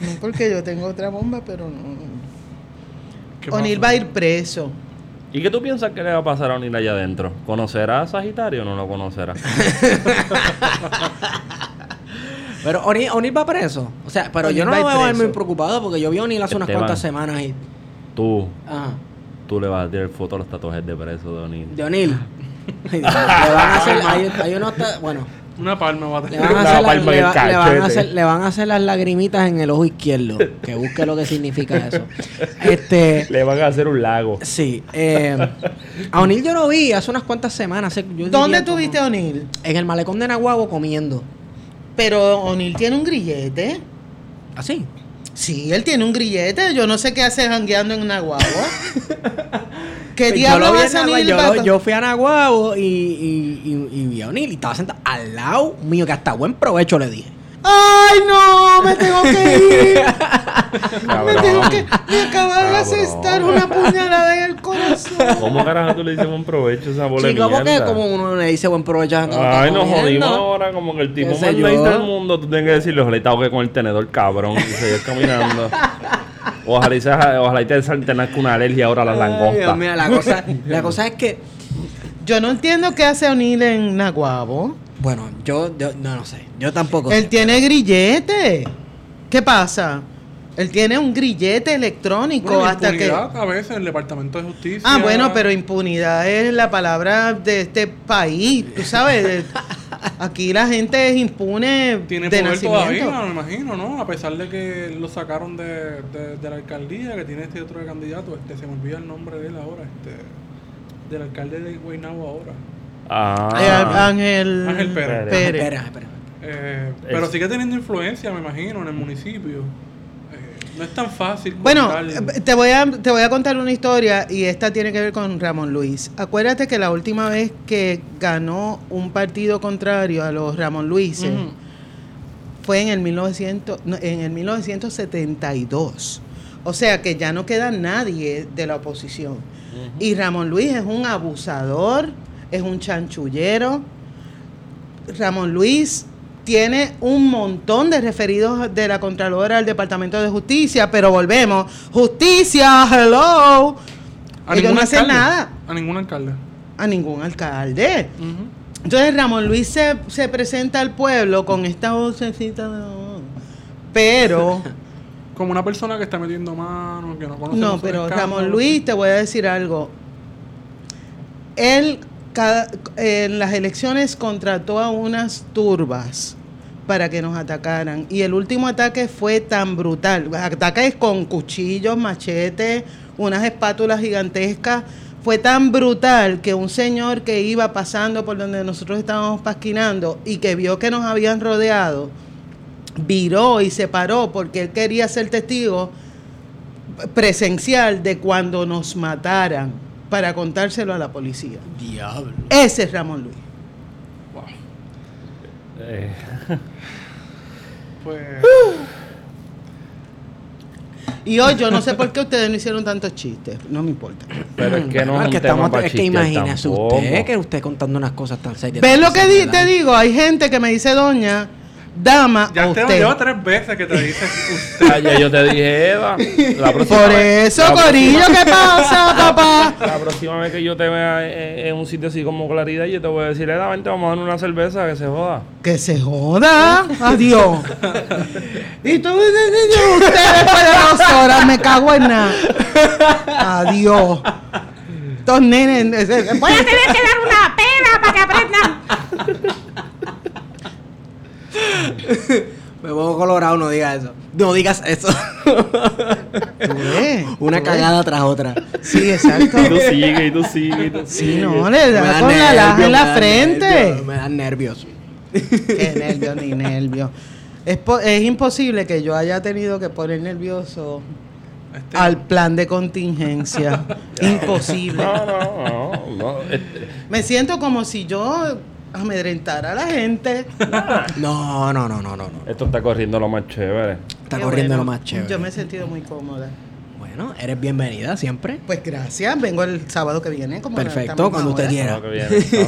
No, porque yo tengo otra bomba, pero no. ¿Qué O'Neill va a ir preso. ¿Y qué tú piensas que le va a pasar a O'Neill allá adentro? ¿Conocerá a Sagitario o no lo conocerá? Pero O'Neill O'Neill va preso. O sea, pero yo no lo ir veo muy preocupado porque yo vi a O'Neill hace unas Esteban. cuantas semanas y. Tú, Ajá. tú le vas a tirar fotos a los tatuajes de preso de O'Neill. De O'Neill. Le van a hacer. Hay, hay unos. Bueno. Una palma va a Le van, a La hacer las, palma en le, el va- le van a hacer, le van a hacer las lagrimitas en el ojo izquierdo. Que busque lo que significa eso. Este. Le van a hacer un lago. Sí. Eh, a O'Neill yo lo vi hace unas cuantas semanas. hace- yo ¿Dónde tuviste a O'Neill? En el malecón de Nahuabo comiendo. Pero O'Neill tiene un grillete. Así. Sí, él tiene un grillete. Yo no sé qué hace jangueando en Nahuatl. ¿Qué Pues yo, lo vi O'Neill? yo, para- lo- yo fui a Nahuabo y, y, y, y vi a O'Neill y estaba sentado al lado mío, que hasta buen provecho le dije. ¡Ay, no! ¡Me tengo que ir! Me tengo que... Me de asestar una puñalada en el corazón. ¿Cómo carajo tú le dices buen provecho a esa bola de Chico, porque como uno le dice buen provecho a gente que Ay, nos jodimos ahora, como que el tipo ¿Qué más nice del mundo, tú tienes que decirle, ojalá y te ahogue con el tenedor, cabrón, y seguir caminando. Ojalá y, sea- ojalá y te una alergia ahora a las langostas. mío, la cosa, la cosa es que, Yo no entiendo qué hace O'Neill en Naguabo. bueno, yo, yo no, no sé, yo tampoco. Él sé. tiene grillete. ¿Qué pasa? Él tiene un grillete electrónico Bueno, hasta que... impunidad, a veces el Departamento de Justicia. Ah, bueno, pero impunidad es la palabra de este país, tú sabes. aquí la gente es impune Tiene de poder nacimiento. todavía, me imagino, ¿no? A pesar de que lo sacaron de, de, de la alcaldía, que tiene este otro candidato, este se me olvida el nombre de él ahora, este del alcalde de Guaynabo ahora. Ah, Eh, Ángel, Ángel Pérez. Pérez. Espera, espera. Eh, pero Es- sigue teniendo influencia, me imagino, en el municipio. Eh, no es tan fácil. Bueno, eh, te voy, a, te voy a contar una historia y esta tiene que ver con Ramón Luis. Acuérdate que la última vez que ganó un partido contrario a los Ramón Luises Ujú. fue en el, 1900, no, en el 1972. O sea que ya no queda nadie de la oposición. Y Ramón Luis es un abusador, es un chanchullero. Ramón Luis tiene un montón de referidos de la Contralora al Departamento de Justicia, pero volvemos. Justicia, hello. A Ellos no hacen alcalde. nada A ningún alcalde. a ningún alcalde. Entonces Ramón Luis se, se presenta al pueblo con esta vocecita de... Pero, Como una persona que está metiendo manos, que no conoce no, pero. Ramón Luis, te voy a decir algo. Él cada- en las elecciones contrató a unas turbas para que nos atacaran. Y el último ataque fue tan brutal. Ataques con cuchillos, machetes, unas espátulas gigantescas. Fue tan brutal que un señor que iba pasando por donde nosotros estábamos pasquinando y que vio que nos habían rodeado, viró y se paró porque él quería ser testigo presencial de cuando nos mataran para contárselo a la policía. Diablo. Ese es Ramón Luis. Eh, Pues. Y hoy yo no sé por qué ustedes no hicieron tantos chistes, no me importa. pero es que no es que tema estamos, para es que imagínese tampoco. usted que usted contando unas cosas tan serias. ¿Ves lo que di- te digo? Hay gente que me dice doña, dama, Ya a te lo usted. llevo tres veces que te dice usted. Ah, ya yo te dije, Eva. La próxima Por eso, Corillo, próxima- ¿qué pasa, papá? La próxima vez que yo te vea en, en un sitio así como Claridad, yo te voy a decir, Eda, vente, vamos a dar una cerveza que se joda. Que se joda. Adiós. y tú, ustedes después de dos horas, me cago en nada. Adiós. Estos nenes. eh, Voy a tener que dar una pena para que aprendan. Me pongo colorado, no digas eso. No digas eso. ¿Tú ves? Una ¿Tú ves? cagada tras otra. Sí, exacto. Y tú sigue, y tú sigue, y tú Sí, sigue. no, le Me da con la laja nervios, en me la frente. nervios, Me dan nervios. Qué nervio ni nervio. Es, po- es imposible que yo haya tenido que poner nervioso Este, al plan de contingencia. imposible. No, no, no. no este, Me siento como si yo amedrentara a la gente. No, no, no, no, no. no. esto está corriendo lo más chévere. Está Qué corriendo bueno. lo más chévere. Yo me he sentido muy cómoda. Bueno, eres bienvenida siempre. Pues gracias. Vengo el sábado que viene. Como Perfecto, cuando usted quiera.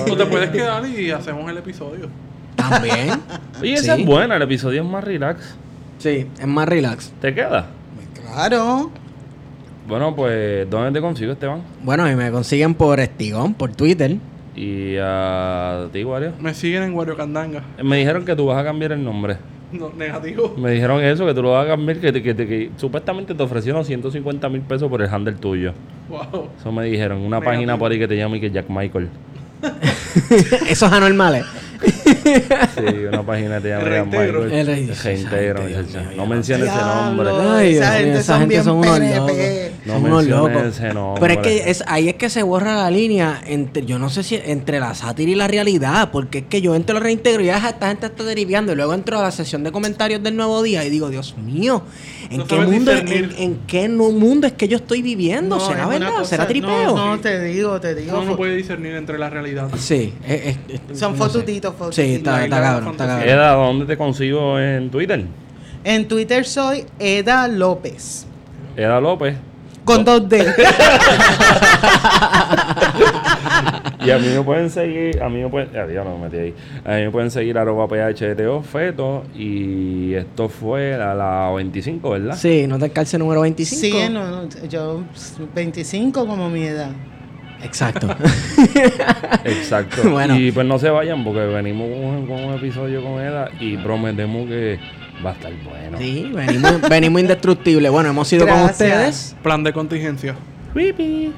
Tú te puedes quedar y hacemos el episodio. También. Oye, esa Sí. es buena, el episodio es más relax. Sí, es más relax. ¿Te queda? Claro. Bueno, pues, ¿dónde te consigo, Esteban? Bueno, y me consiguen por Estigón, por Twitter. Y a ti, Wario. Me siguen en Wario Candanga. Me dijeron que tú vas a cambiar el nombre. No, negativo. Me dijeron eso, que tú lo vas a cambiar, que, te- que, te- que supuestamente te ofrecieron 150 mil pesos por el handle tuyo. Wow. Eso me dijeron. Una Negativo. página por ahí que te llama y que Jack Michael. Esos anormales. Sí, una página te llama reintegro. Reintegro, No menciones ese nombre. Ay, esa gente esa son gente bien son unos locos. No Son unos menciones locos. ese nombre. Pero es que es, ahí es que se borra la línea entre, yo no sé si entre la sátira y la realidad, porque es que yo entro a reintegro y ya esta gente está deriviando y luego entro a la sesión de comentarios del nuevo día y digo, Dios mío, ¿en No qué mundo en, en qué no- mundo es que yo estoy viviendo? No, ¿Será es verdad? cosa- ¿Será tripeo? No, no, te digo, te digo. Uno no puede discernir entre la realidad. Sí, es- es- es- Son no fotutitos, fotutitos. Sí, está, está cabrón, está fantasía. cabrón. Eda, ¿dónde te consigo en Twitter? En Twitter soy Eda López. Eda López. Con dos D. Y a mí me pueden seguir, a mí me pueden, ya no me metí ahí. A mí me pueden seguir arroba PHTO Feto. Y esto fue a la 25, ¿verdad? Sí, no te calce número 25. Sí, no, no, yo 25 como mi edad. Exacto. Exacto. Bueno. Y pues no se vayan porque venimos con, con un episodio con Eda y prometemos que va a estar bueno. sí, venimos, venimos indestructibles. Bueno, hemos ido con ustedes. Plan de contingencia. Creepy.